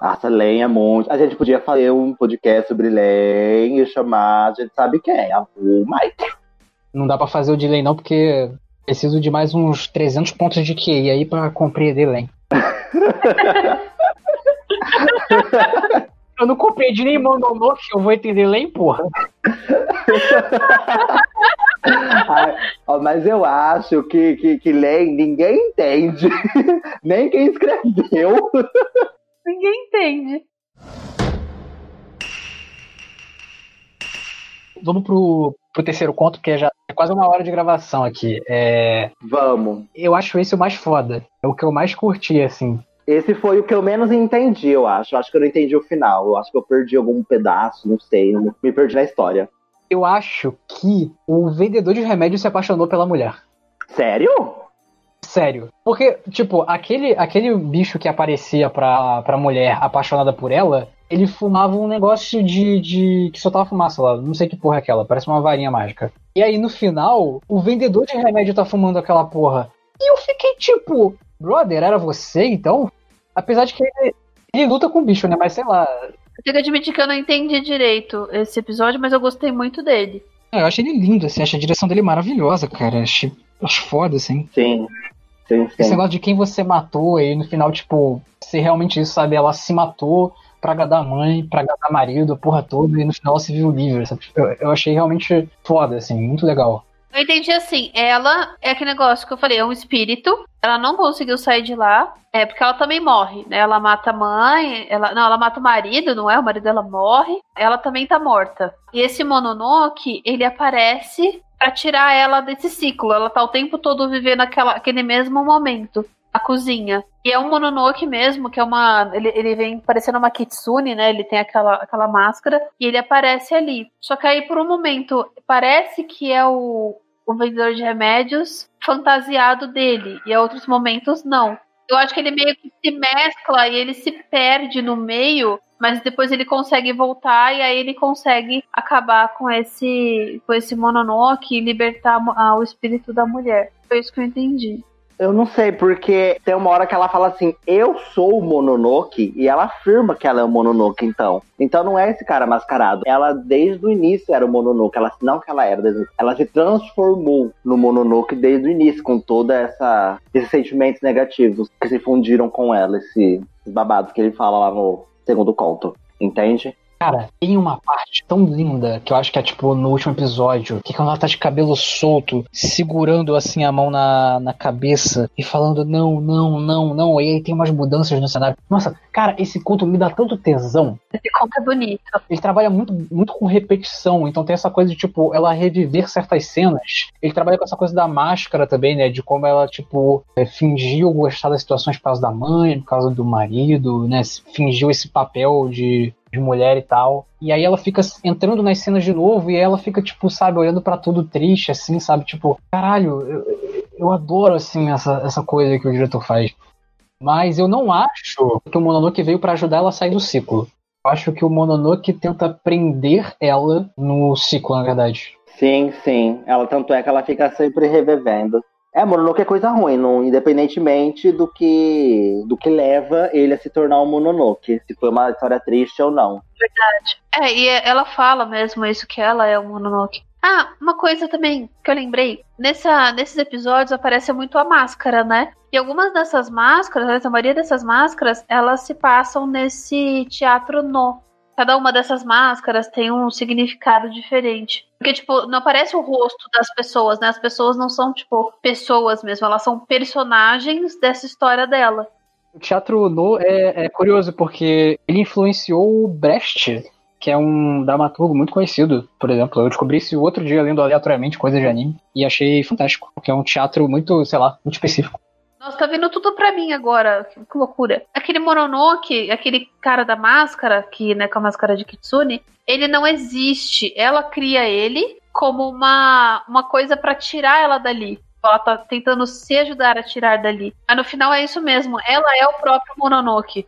Nossa, Len é muito. A gente podia fazer um podcast sobre Len e chamar, a gente sabe quem, é, o Mike. Não dá pra fazer o delay não, porque preciso de mais uns 300 pontos de QI aí pra compreender Lane. Eu não compreendi nem Mononoke, eu vou entender Lane, porra. Ai, ó, mas eu acho que, que, que Len ninguém entende. Nem quem escreveu. Ninguém entende. Vamos pro, pro terceiro conto, porque já é quase uma hora de gravação aqui. É, Vamos. eu acho esse o mais foda. É o que eu mais curti, assim. Esse foi o que eu menos entendi, eu acho. Eu acho que eu não entendi o final. Eu acho que eu perdi algum pedaço, não sei. Me perdi na história. Eu acho que o vendedor de remédio se apaixonou pela mulher. Sério? Sério. Porque, tipo, aquele, aquele bicho que aparecia pra, pra mulher apaixonada por ela, ele fumava um negócio de, de. que soltava fumaça lá. Não sei que porra é aquela, parece uma varinha mágica. E aí, no final, o vendedor de remédio tá fumando aquela porra. E eu fiquei tipo, brother, era você então? Apesar de que ele, ele luta com o bicho, né? Mas sei lá. Eu tenho que admitir que eu não entendi direito esse episódio, mas eu gostei muito dele. Eu achei ele lindo, assim, achei a direção dele maravilhosa, cara. Achei, acho foda, assim. Sim. Sim, Esse sim. negócio de quem você matou, e no final, tipo, se realmente isso, sabe? Ela se matou pra agradar a mãe, pra agradar o marido, a porra toda, e no final ela se viu livre, sabe? Eu, eu achei realmente foda, assim, muito legal. Eu entendi assim, ela é aquele negócio que eu falei, é um espírito, ela não conseguiu sair de lá, é porque ela também morre, né? Ela mata a mãe, ela não, ela mata o marido, não é? O marido dela morre, ela também tá morta. E esse Mononoke, ele aparece para tirar ela desse ciclo. Ela tá o tempo todo vivendo aquela, aquele mesmo momento. A cozinha. E é um Mononoke mesmo, que é uma. Ele, ele vem parecendo uma Kitsune, né? Ele tem aquela, aquela máscara e ele aparece ali. Só que aí, por um momento, parece que é o, o vendedor de remédios fantasiado dele. E em outros momentos, não. Eu acho que ele meio que se mescla e ele se perde no meio, mas depois ele consegue voltar e aí ele consegue acabar com esse com esse Mononoke e libertar a- o espírito da mulher. Foi isso que eu entendi. Eu não sei, porque tem uma hora que ela fala assim, eu sou o Mononoke, e ela afirma que ela é o Mononoke, então. Então não é esse cara mascarado. Ela, desde o início, era o Mononoke. Ela, não que ela era, ela se transformou no Mononoke desde o início, com toda essa esses sentimentos negativos que se fundiram com ela, esse babado que ele fala lá no segundo conto. Entende? Cara, tem uma parte tão linda que eu acho que é tipo no último episódio, que quando ela tá de cabelo solto, segurando assim a mão na, na cabeça e falando não, não, não, não. E aí tem umas mudanças no cenário. Nossa, cara, esse conto me dá tanto tesão. Esse conto é bonito. Ele trabalha muito, muito com repetição, então tem essa coisa de, tipo, ela reviver certas cenas. Ele trabalha com essa coisa da máscara também, né? De como ela, tipo, é, fingiu gostar das situações por causa da mãe, por causa do marido, né? Fingiu esse papel de, de mulher e tal. E aí ela fica entrando nas cenas de novo e ela fica, tipo, sabe, olhando pra tudo triste, assim, sabe? Tipo, caralho, eu, eu adoro, assim, essa, essa coisa que o diretor faz. Mas eu não acho que o Mononoke veio pra ajudar ela a sair do ciclo. Eu acho que o Mononoke tenta prender ela no ciclo, na verdade. Sim, sim. Ela tanto é que ela fica sempre revivendo. É, Mononoke é coisa ruim, não, independentemente do que do que leva ele a se tornar um Mononoke, se foi uma história triste ou não. Verdade. É, e ela fala mesmo isso, que ela é o Mononoke. Ah, uma coisa também que eu lembrei. Nessa, nesses episódios aparece muito a máscara, né? E algumas dessas máscaras, a maioria dessas máscaras, elas se passam nesse teatro no. Cada uma dessas máscaras tem um significado diferente. Porque, tipo, não aparece o rosto das pessoas, né? As pessoas não são, tipo, pessoas mesmo, elas são personagens dessa história dela. O teatro no é, é curioso porque ele influenciou o Brecht, que é um dramaturgo muito conhecido, por exemplo. Eu descobri isso outro dia lendo aleatoriamente coisas de anime e achei fantástico, porque é um teatro muito, sei lá, muito específico. Nossa, tá vindo tudo pra mim agora. Que, loucura. Aquele Mononoke, aquele cara da máscara, que, né, com a máscara de Kitsune, ele não existe. Ela cria ele como uma, uma coisa pra tirar ela dali. Ela tá tentando se ajudar a tirar dali. Mas no final é isso mesmo. Ela é o próprio Mononoke.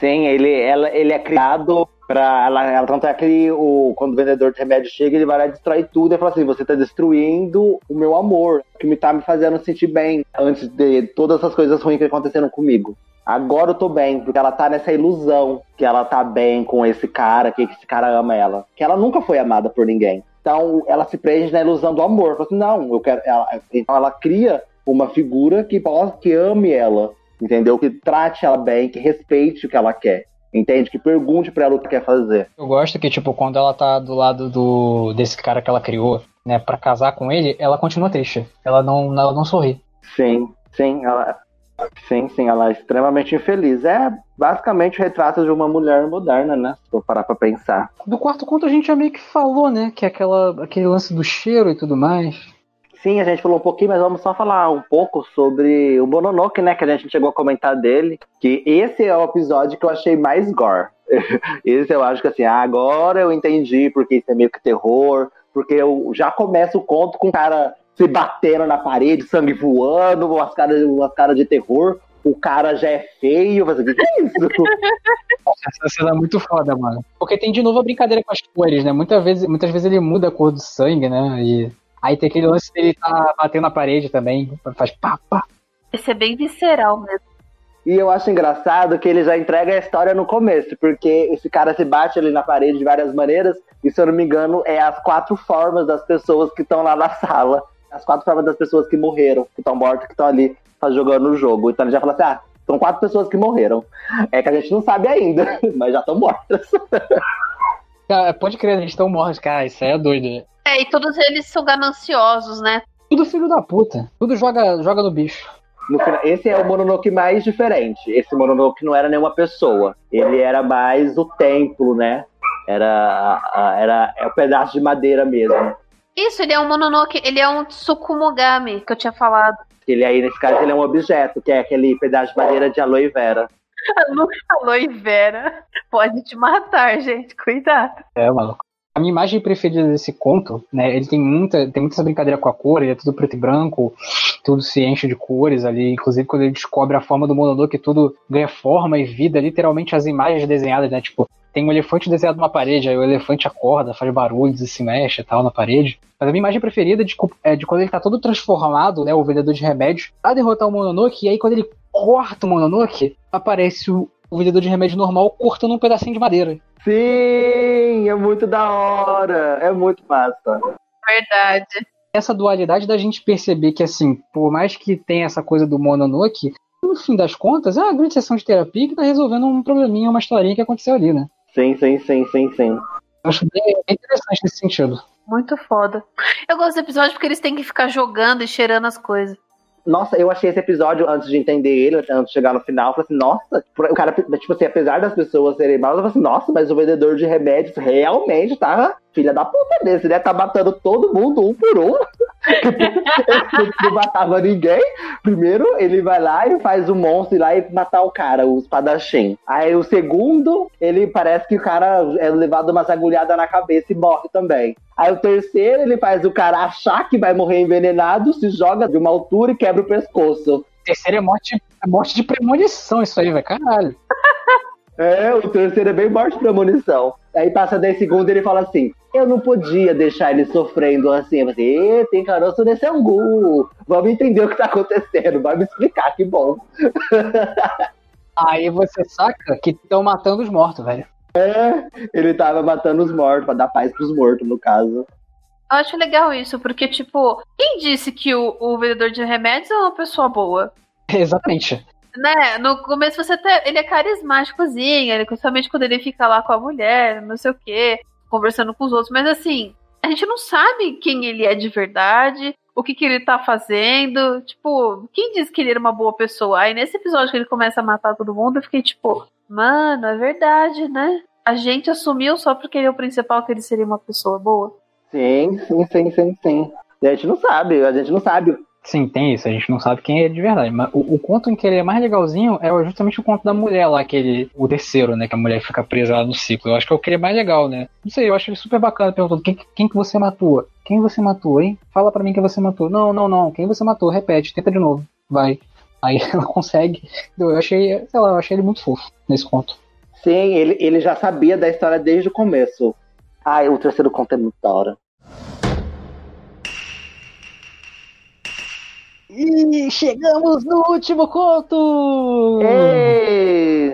Sim, ele, ela, ele é criado pra. Ela, ela, tanto é que o, quando o vendedor de remédio chega, ele vai lá e destrói tudo e fala assim: você tá destruindo o meu amor, que me tá me fazendo sentir bem antes de todas essas coisas ruins que aconteceram comigo. Agora eu tô bem, porque ela tá nessa ilusão que ela tá bem com esse cara, que esse cara ama ela. Que ela nunca foi amada por ninguém. Então ela se prende na ilusão do amor. Fala assim, não, eu quero. Ela, então ela cria uma figura que, que ame ela, entendeu? Que trate ela bem, que respeite o que ela quer. Entende? Que pergunte pra ela o que quer fazer. Eu gosto que, tipo, quando ela tá do lado do desse cara que ela criou, né, pra casar com ele, ela continua triste. Ela não, ela não sorri. Sim, sim, ela. Sim, sim, ela é extremamente infeliz. É basicamente o retrato de uma mulher moderna, né? Se for parar pra pensar. Do quarto conto a gente já meio que falou, né? Que é aquela, aquele lance do cheiro e tudo mais. Sim, a gente falou um pouquinho, mas vamos só falar um pouco sobre o Mononoke, né? Que a gente chegou a comentar dele. Que esse é o episódio que eu achei mais gore. esse eu acho que assim, agora eu entendi porque isso é meio que terror. Porque eu já começo o conto com o cara se batendo na parede, sangue voando, umas caras umas cara de terror. O cara já é feio, mas o que é isso? Essa cena é muito foda, mano. Porque tem de novo a brincadeira com as cores, né? Muitas vezes, muitas vezes ele muda a cor do sangue, né? E aí tem aquele lance dele tá batendo na parede também, faz pá, pá. Esse é bem visceral mesmo. E eu acho engraçado que ele já entrega a história no começo, porque esse cara se bate ali na parede de várias maneiras, e se eu não me engano, é as quatro formas das pessoas que estão lá na sala. As quatro formas das pessoas que morreram, que estão mortas, que estão ali jogando o jogo. Então ele já fala assim: ah, são quatro pessoas que morreram. É que a gente não sabe ainda, mas já estão mortas. Cara, pode crer, eles estão mortos, cara, isso aí é doido. É, e todos eles são gananciosos, né? Tudo filho da puta. Tudo joga, joga no bicho. No final, esse é o Mononoke mais diferente. Esse Mononoke não era nenhuma pessoa. Ele era mais o templo, né? Era, a- a- era é o pedaço de madeira mesmo. Isso, ele é um Mononoke, ele é um Tsukumogami, que eu tinha falado. Ele aí, nesse caso, ele é um objeto, que é aquele pedaço de madeira de aloe vera. A Lu falou e Vera. Pode te matar, gente. Cuidado. É, maluco. A minha imagem preferida desse conto, né? Ele tem muita, tem muita brincadeira com a cor, ele é tudo preto e branco, tudo se enche de cores ali. Inclusive, quando ele descobre a forma do Mononoke, tudo ganha forma e vida, literalmente as imagens desenhadas, né? Tipo, tem um elefante desenhado numa parede, aí o elefante acorda, faz barulhos e se mexe e tal na parede. Mas a minha imagem preferida de, co- é de quando ele tá todo transformado, né? O vendedor de remédios, pra derrotar o Mononoke, e aí quando ele corta o Mononoke, aparece o, o vendedor de remédio normal cortando um pedacinho de madeira. Sim, é muito da hora. É muito massa. Verdade. essa dualidade da gente perceber que, assim, por mais que tenha essa coisa do Mononoke, no fim das contas, é uma grande sessão de terapia que tá resolvendo um probleminha, uma historinha que aconteceu ali, né? Sim, sim, sim, sim, sim. Eu acho bem, bem interessante nesse sentido. Muito foda. Eu gosto do episódio porque eles têm que ficar jogando e cheirando as coisas. Nossa, eu achei esse episódio, antes de entender ele, antes de chegar no final, falei assim, nossa, o cara, tipo assim, apesar das pessoas serem malas, eu falei assim, nossa, mas o vendedor de remédios realmente tá filha da puta desse, né? Tá matando todo mundo, um por um. Não matava ninguém. Primeiro, ele vai lá e faz o monstro ir lá e matar o cara, o espadachim. Aí o segundo, ele parece que o cara é levado umas agulhadas na cabeça e morre também. Aí o terceiro, ele faz o cara achar que vai morrer envenenado, se joga de uma altura e quebra o pescoço. Terceiro é morte, é morte de premonição, isso aí, velho. Caralho. É, o terceiro é bem morte pra munição. Aí passa 10 segundos e ele fala assim: Eu não podia deixar ele sofrendo assim. Eu falei, "Ê, tem caroço nesse angu. Vamos entender o que tá acontecendo. Vai me explicar, que bom. Aí você saca que estão matando os mortos, velho. É, ele tava matando os mortos, pra dar paz pros mortos, no caso. Eu acho legal isso, porque, tipo, quem disse que o, o vendedor de remédios é uma pessoa boa? Exatamente. Né? No começo você até. Ele é carismáticozinho, ele, principalmente quando ele fica lá com a mulher, não sei o quê, conversando com os outros, mas assim, a gente não sabe quem ele é de verdade, o que, que ele tá fazendo. Tipo, quem disse que ele era uma boa pessoa? Aí nesse episódio que ele começa a matar todo mundo, eu fiquei tipo, mano, é verdade, né? A gente assumiu só porque ele é o principal que ele seria uma pessoa boa. Sim, sim, sim, sim, sim. E a gente não sabe, a gente não sabe. Sim, tem isso, a gente não sabe quem é de verdade. Mas o, o conto em que ele é mais legalzinho é justamente o conto da mulher lá, aquele, o terceiro, né? Que a mulher fica presa lá no ciclo. Eu acho que é o que ele é mais legal, né? Não sei, eu acho ele super bacana perguntando quem, quem que você matou? Quem você matou, hein? Fala pra mim quem você matou. Não, não, não. Quem você matou? Repete, tenta de novo. Vai. Aí ela consegue. Eu achei, sei lá, eu achei ele muito fofo nesse conto. Sim, ele, ele já sabia da história desde o começo. Ai, o terceiro conto é muito da hora. E chegamos no último conto! Ei!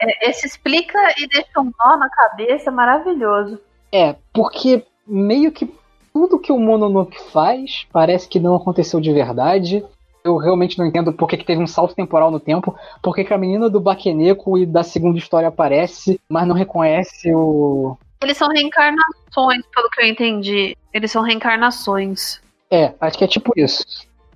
É, Esse explica e deixa um nó na cabeça maravilhoso. É, porque meio que tudo que o Mononoke faz parece que não aconteceu de verdade. Eu realmente não entendo por que, que teve um salto temporal no tempo, por que, que a menina do Baqueneco e da segunda história aparece, mas não reconhece o. Eles são reencarnações, pelo que eu entendi. Eles são reencarnações. É, acho que é tipo isso.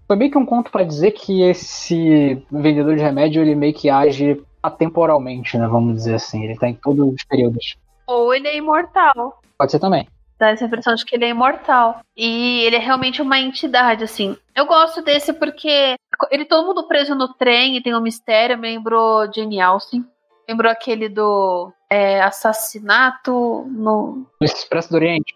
Foi meio que um conto pra dizer que esse vendedor de remédio ele meio que age atemporalmente, né? Vamos dizer assim. Ele tá em todos os períodos. Ou ele é imortal. Pode ser também. Dá essa impressão de que ele é imortal. E ele é realmente uma entidade, assim. Eu gosto desse porque ele todo mundo preso no trem e tem um mistério. Me lembrou Jane Austen. Lembrou aquele do é, assassinato no No Expresso do Oriente.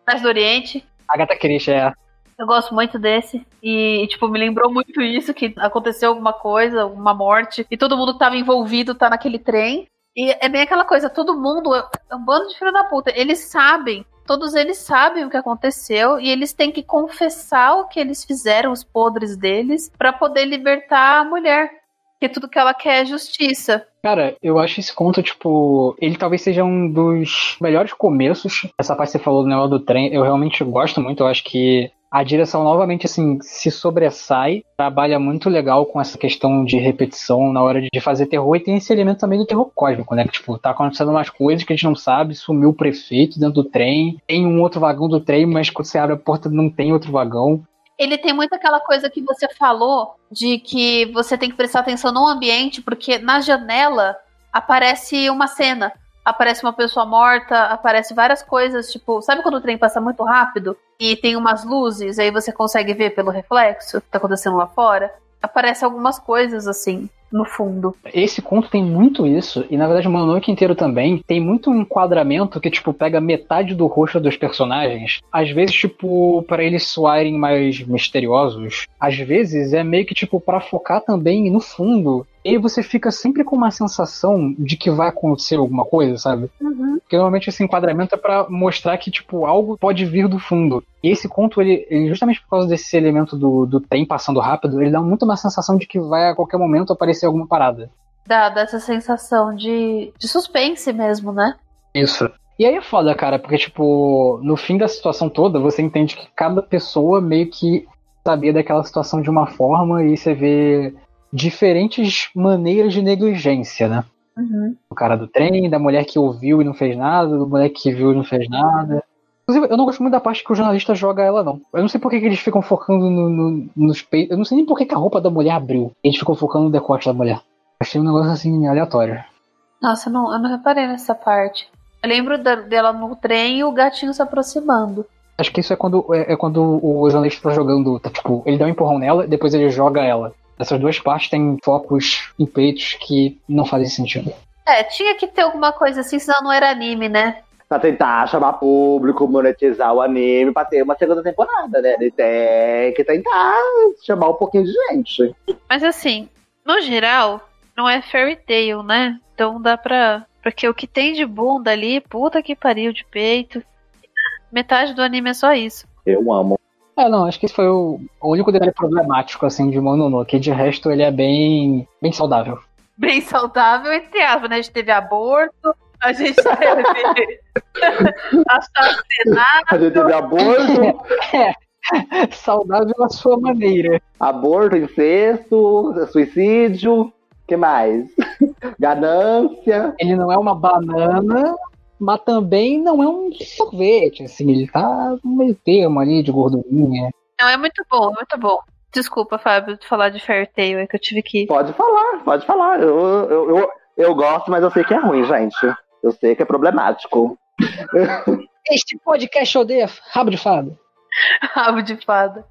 Expresso do Oriente. Agatha Christie é. Eu gosto muito desse. E, tipo, me lembrou muito isso, que aconteceu alguma coisa, uma morte, e todo mundo que tava envolvido tá naquele trem. E é bem aquela coisa, todo mundo é é um bando de filho da puta. Eles sabem, todos eles sabem o que aconteceu, e eles têm que confessar o que eles fizeram, os podres deles, pra poder libertar a mulher. Porque tudo que ela quer é justiça. Cara, eu acho esse conto, tipo, ele talvez seja um dos melhores começos. Essa parte que você falou do negócio do trem, eu realmente gosto muito. Eu acho que A direção novamente assim se sobressai, trabalha muito legal com essa questão de repetição na hora de fazer terror e tem esse elemento também do terror cósmico, né? Que tipo, tá acontecendo umas coisas que a gente não sabe, sumiu o prefeito dentro do trem, tem um outro vagão do trem, mas quando você abre a porta não tem outro vagão. Ele tem muito aquela coisa que você falou de que você tem que prestar atenção no ambiente, porque na janela aparece uma cena aparece uma pessoa morta, aparece várias coisas, tipo, sabe quando o trem passa muito rápido e tem umas luzes, aí você consegue ver pelo reflexo que tá acontecendo lá fora? Aparece algumas coisas assim no fundo. Esse conto tem muito isso, e na verdade o Mononoke inteiro também tem muito um enquadramento que, tipo, pega metade do rosto dos personagens. Às vezes, tipo, para eles soarem mais misteriosos. Às vezes é meio que, tipo, para focar também no fundo e você fica sempre com uma sensação de que vai acontecer alguma coisa, sabe? Uhum. Porque normalmente esse enquadramento é para mostrar que, tipo, algo pode vir do fundo. E esse conto, ele, ele, justamente por causa desse elemento do, do trem passando rápido, ele dá muito uma sensação de que vai a qualquer momento aparecer alguma parada. Dá, dá essa sensação de, de suspense mesmo, né? Isso. E aí é foda, cara, porque, tipo, no fim da situação toda, você entende que cada pessoa meio que sabia daquela situação de uma forma e você vê diferentes maneiras de negligência, né? Uhum. O cara do trem, da mulher que ouviu e não fez nada, do moleque que viu e não fez nada. Inclusive, eu não gosto muito da parte que o jornalista joga ela, não. Eu não sei por que, que eles ficam focando no, no, nos peitos. Eu não sei nem por que, que a roupa da mulher abriu. Eles ficam focando no decote da mulher. Achei um negócio assim aleatório. Nossa, eu não, eu não reparei nessa parte. Eu lembro da, dela no trem e o gatinho se aproximando. Acho que isso é quando, é, é quando o jornalista tá jogando. Tá, tipo, ele dá um empurrão nela, depois ele joga ela. Essas duas partes têm focos em peitos que não fazem sentido. É, tinha que ter alguma coisa assim, senão não era anime, né? Pra tentar chamar público, monetizar o anime, pra ter uma segunda temporada, né? Ele tem que tentar chamar um pouquinho de gente. Mas assim, no geral, não é fairy tale, né? Então dá pra. Porque o que tem de bunda ali, puta que pariu de peito. Metade do anime é só isso. Eu amo. É, não, acho que esse foi o, o único detalhe problemático, assim, de Mononoke. De resto, ele é bem, bem saudável. Bem saudável, entre aspas, né? A gente teve aborto, a gente teve assassinato. A gente teve aborto, É, saudável à sua maneira. aborto, incesto, suicídio, que mais? Ganância. Ele não é uma banana, mas também não é um sorvete, assim, ele tá no meio termo ali de gordurinha. Não, é muito bom, é muito bom. Desculpa, Fábio, de falar de Fairy Tail, é que eu tive que. Pode falar, pode falar. Eu, eu, eu, eu gosto, mas eu sei que é ruim, gente. Eu sei que é problemático. Este podcast odeia rabo de fada. Rabo de fada.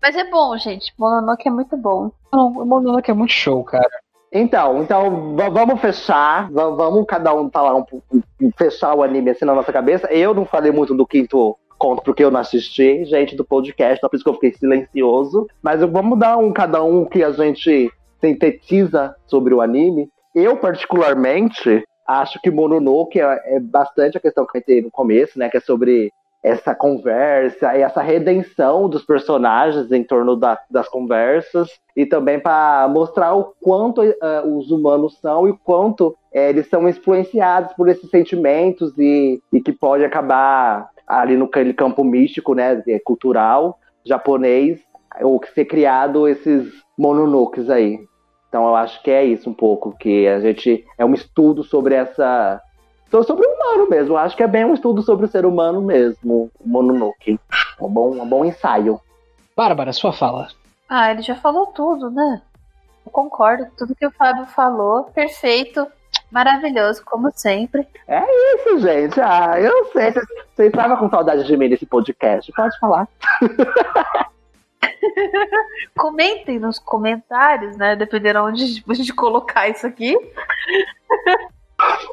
Mas é bom, gente. Mononoke é muito bom. Mononoke é muito show, cara. Então, então vamos fechar. vamos cada um falar um pouco, fechar o anime assim na nossa cabeça. Eu não falei muito do quinto conto porque eu não assisti, gente do podcast, então por isso que eu fiquei silencioso. Mas vamos dar um cada um que a gente sintetiza sobre o anime. Eu, particularmente, acho que Mononoke é, é bastante a questão que eu comentei no começo, né? Que é sobre essa conversa e essa redenção dos personagens em torno da- das conversas e também para mostrar o quanto eh, os humanos são e o quanto eh, eles são influenciados por esses sentimentos e, e que pode acabar ali no aquele campo místico, né, cultural japonês, ou que ser criado esses mononokes aí. Então eu acho que é isso um pouco, que a gente é um estudo sobre essa so- sobre o humano mesmo. Eu acho que é bem um estudo sobre o ser humano mesmo, o Mononoke. Um bom, um bom ensaio. Bárbara, sua fala. Ah, ele já falou tudo, né? Eu concordo com tudo que o Fábio falou. Perfeito. Maravilhoso, como sempre. Isso, gente. Ah, eu sei. Vocês estavam com saudade de mim nesse podcast. Pode falar. Comentem nos comentários, né? Dependendo onde a gente colocar isso aqui.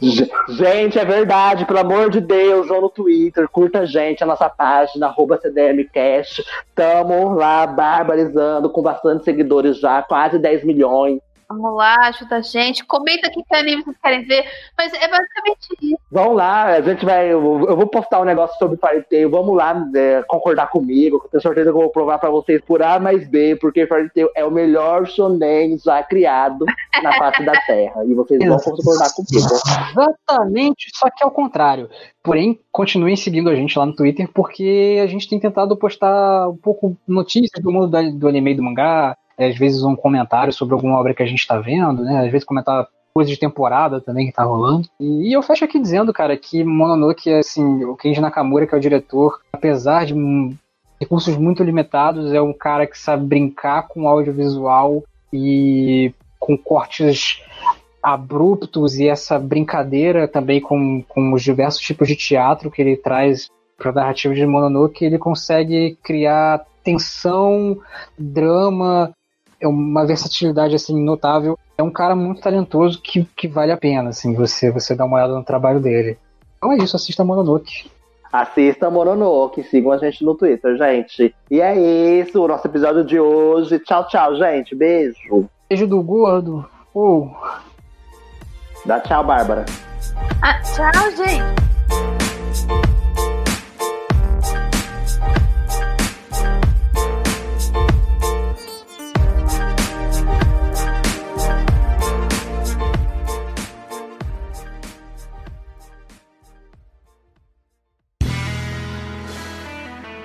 Ge- Gente, é verdade, pelo amor de Deus, vão no Twitter, curta a gente, a nossa página, arroba CDMcast. Tamo lá barbarizando, com bastante seguidores já, quase 10 milhões. Vamos lá, ajuda a gente. Comenta aqui que anime vocês querem ver. Mas é basicamente isso. Vamos lá, a gente vai. Eu eu vou postar um negócio sobre Fairy Tail. Vamos lá é, concordar comigo. Tenho certeza que eu vou provar pra vocês por A mais B, porque Fairy Tail é o melhor shonen já criado na face da Terra. E vocês vão concordar comigo. Exatamente, só que ao contrário. Porém, continuem seguindo a gente lá no Twitter, porque a gente tem tentado postar um pouco notícias do mundo da- do anime e do mangá, às vezes um comentário sobre alguma obra que a gente tá vendo, né? Às vezes comentar coisas de temporada também que tá rolando. E eu fecho aqui dizendo, cara, que Mononoke, assim, o Kenji Nakamura, que é o diretor, apesar de recursos muito limitados, é um cara que sabe brincar com audiovisual e com cortes abruptos e essa brincadeira também com, com os diversos tipos de teatro que ele traz para a narrativa de Mononoke, ele consegue criar tensão, drama, é uma versatilidade assim notável. É um cara muito talentoso que, que vale a pena assim você você dar uma olhada no trabalho dele. Então é isso, assista Mononoke. Assista Mononoke, sigam a gente no Twitter, gente. E é isso, o nosso episódio de hoje. Tchau, tchau, gente. Beijo. Beijo do gordo. Oh. Dá tchau, Bárbara. Ah, tchau, gente.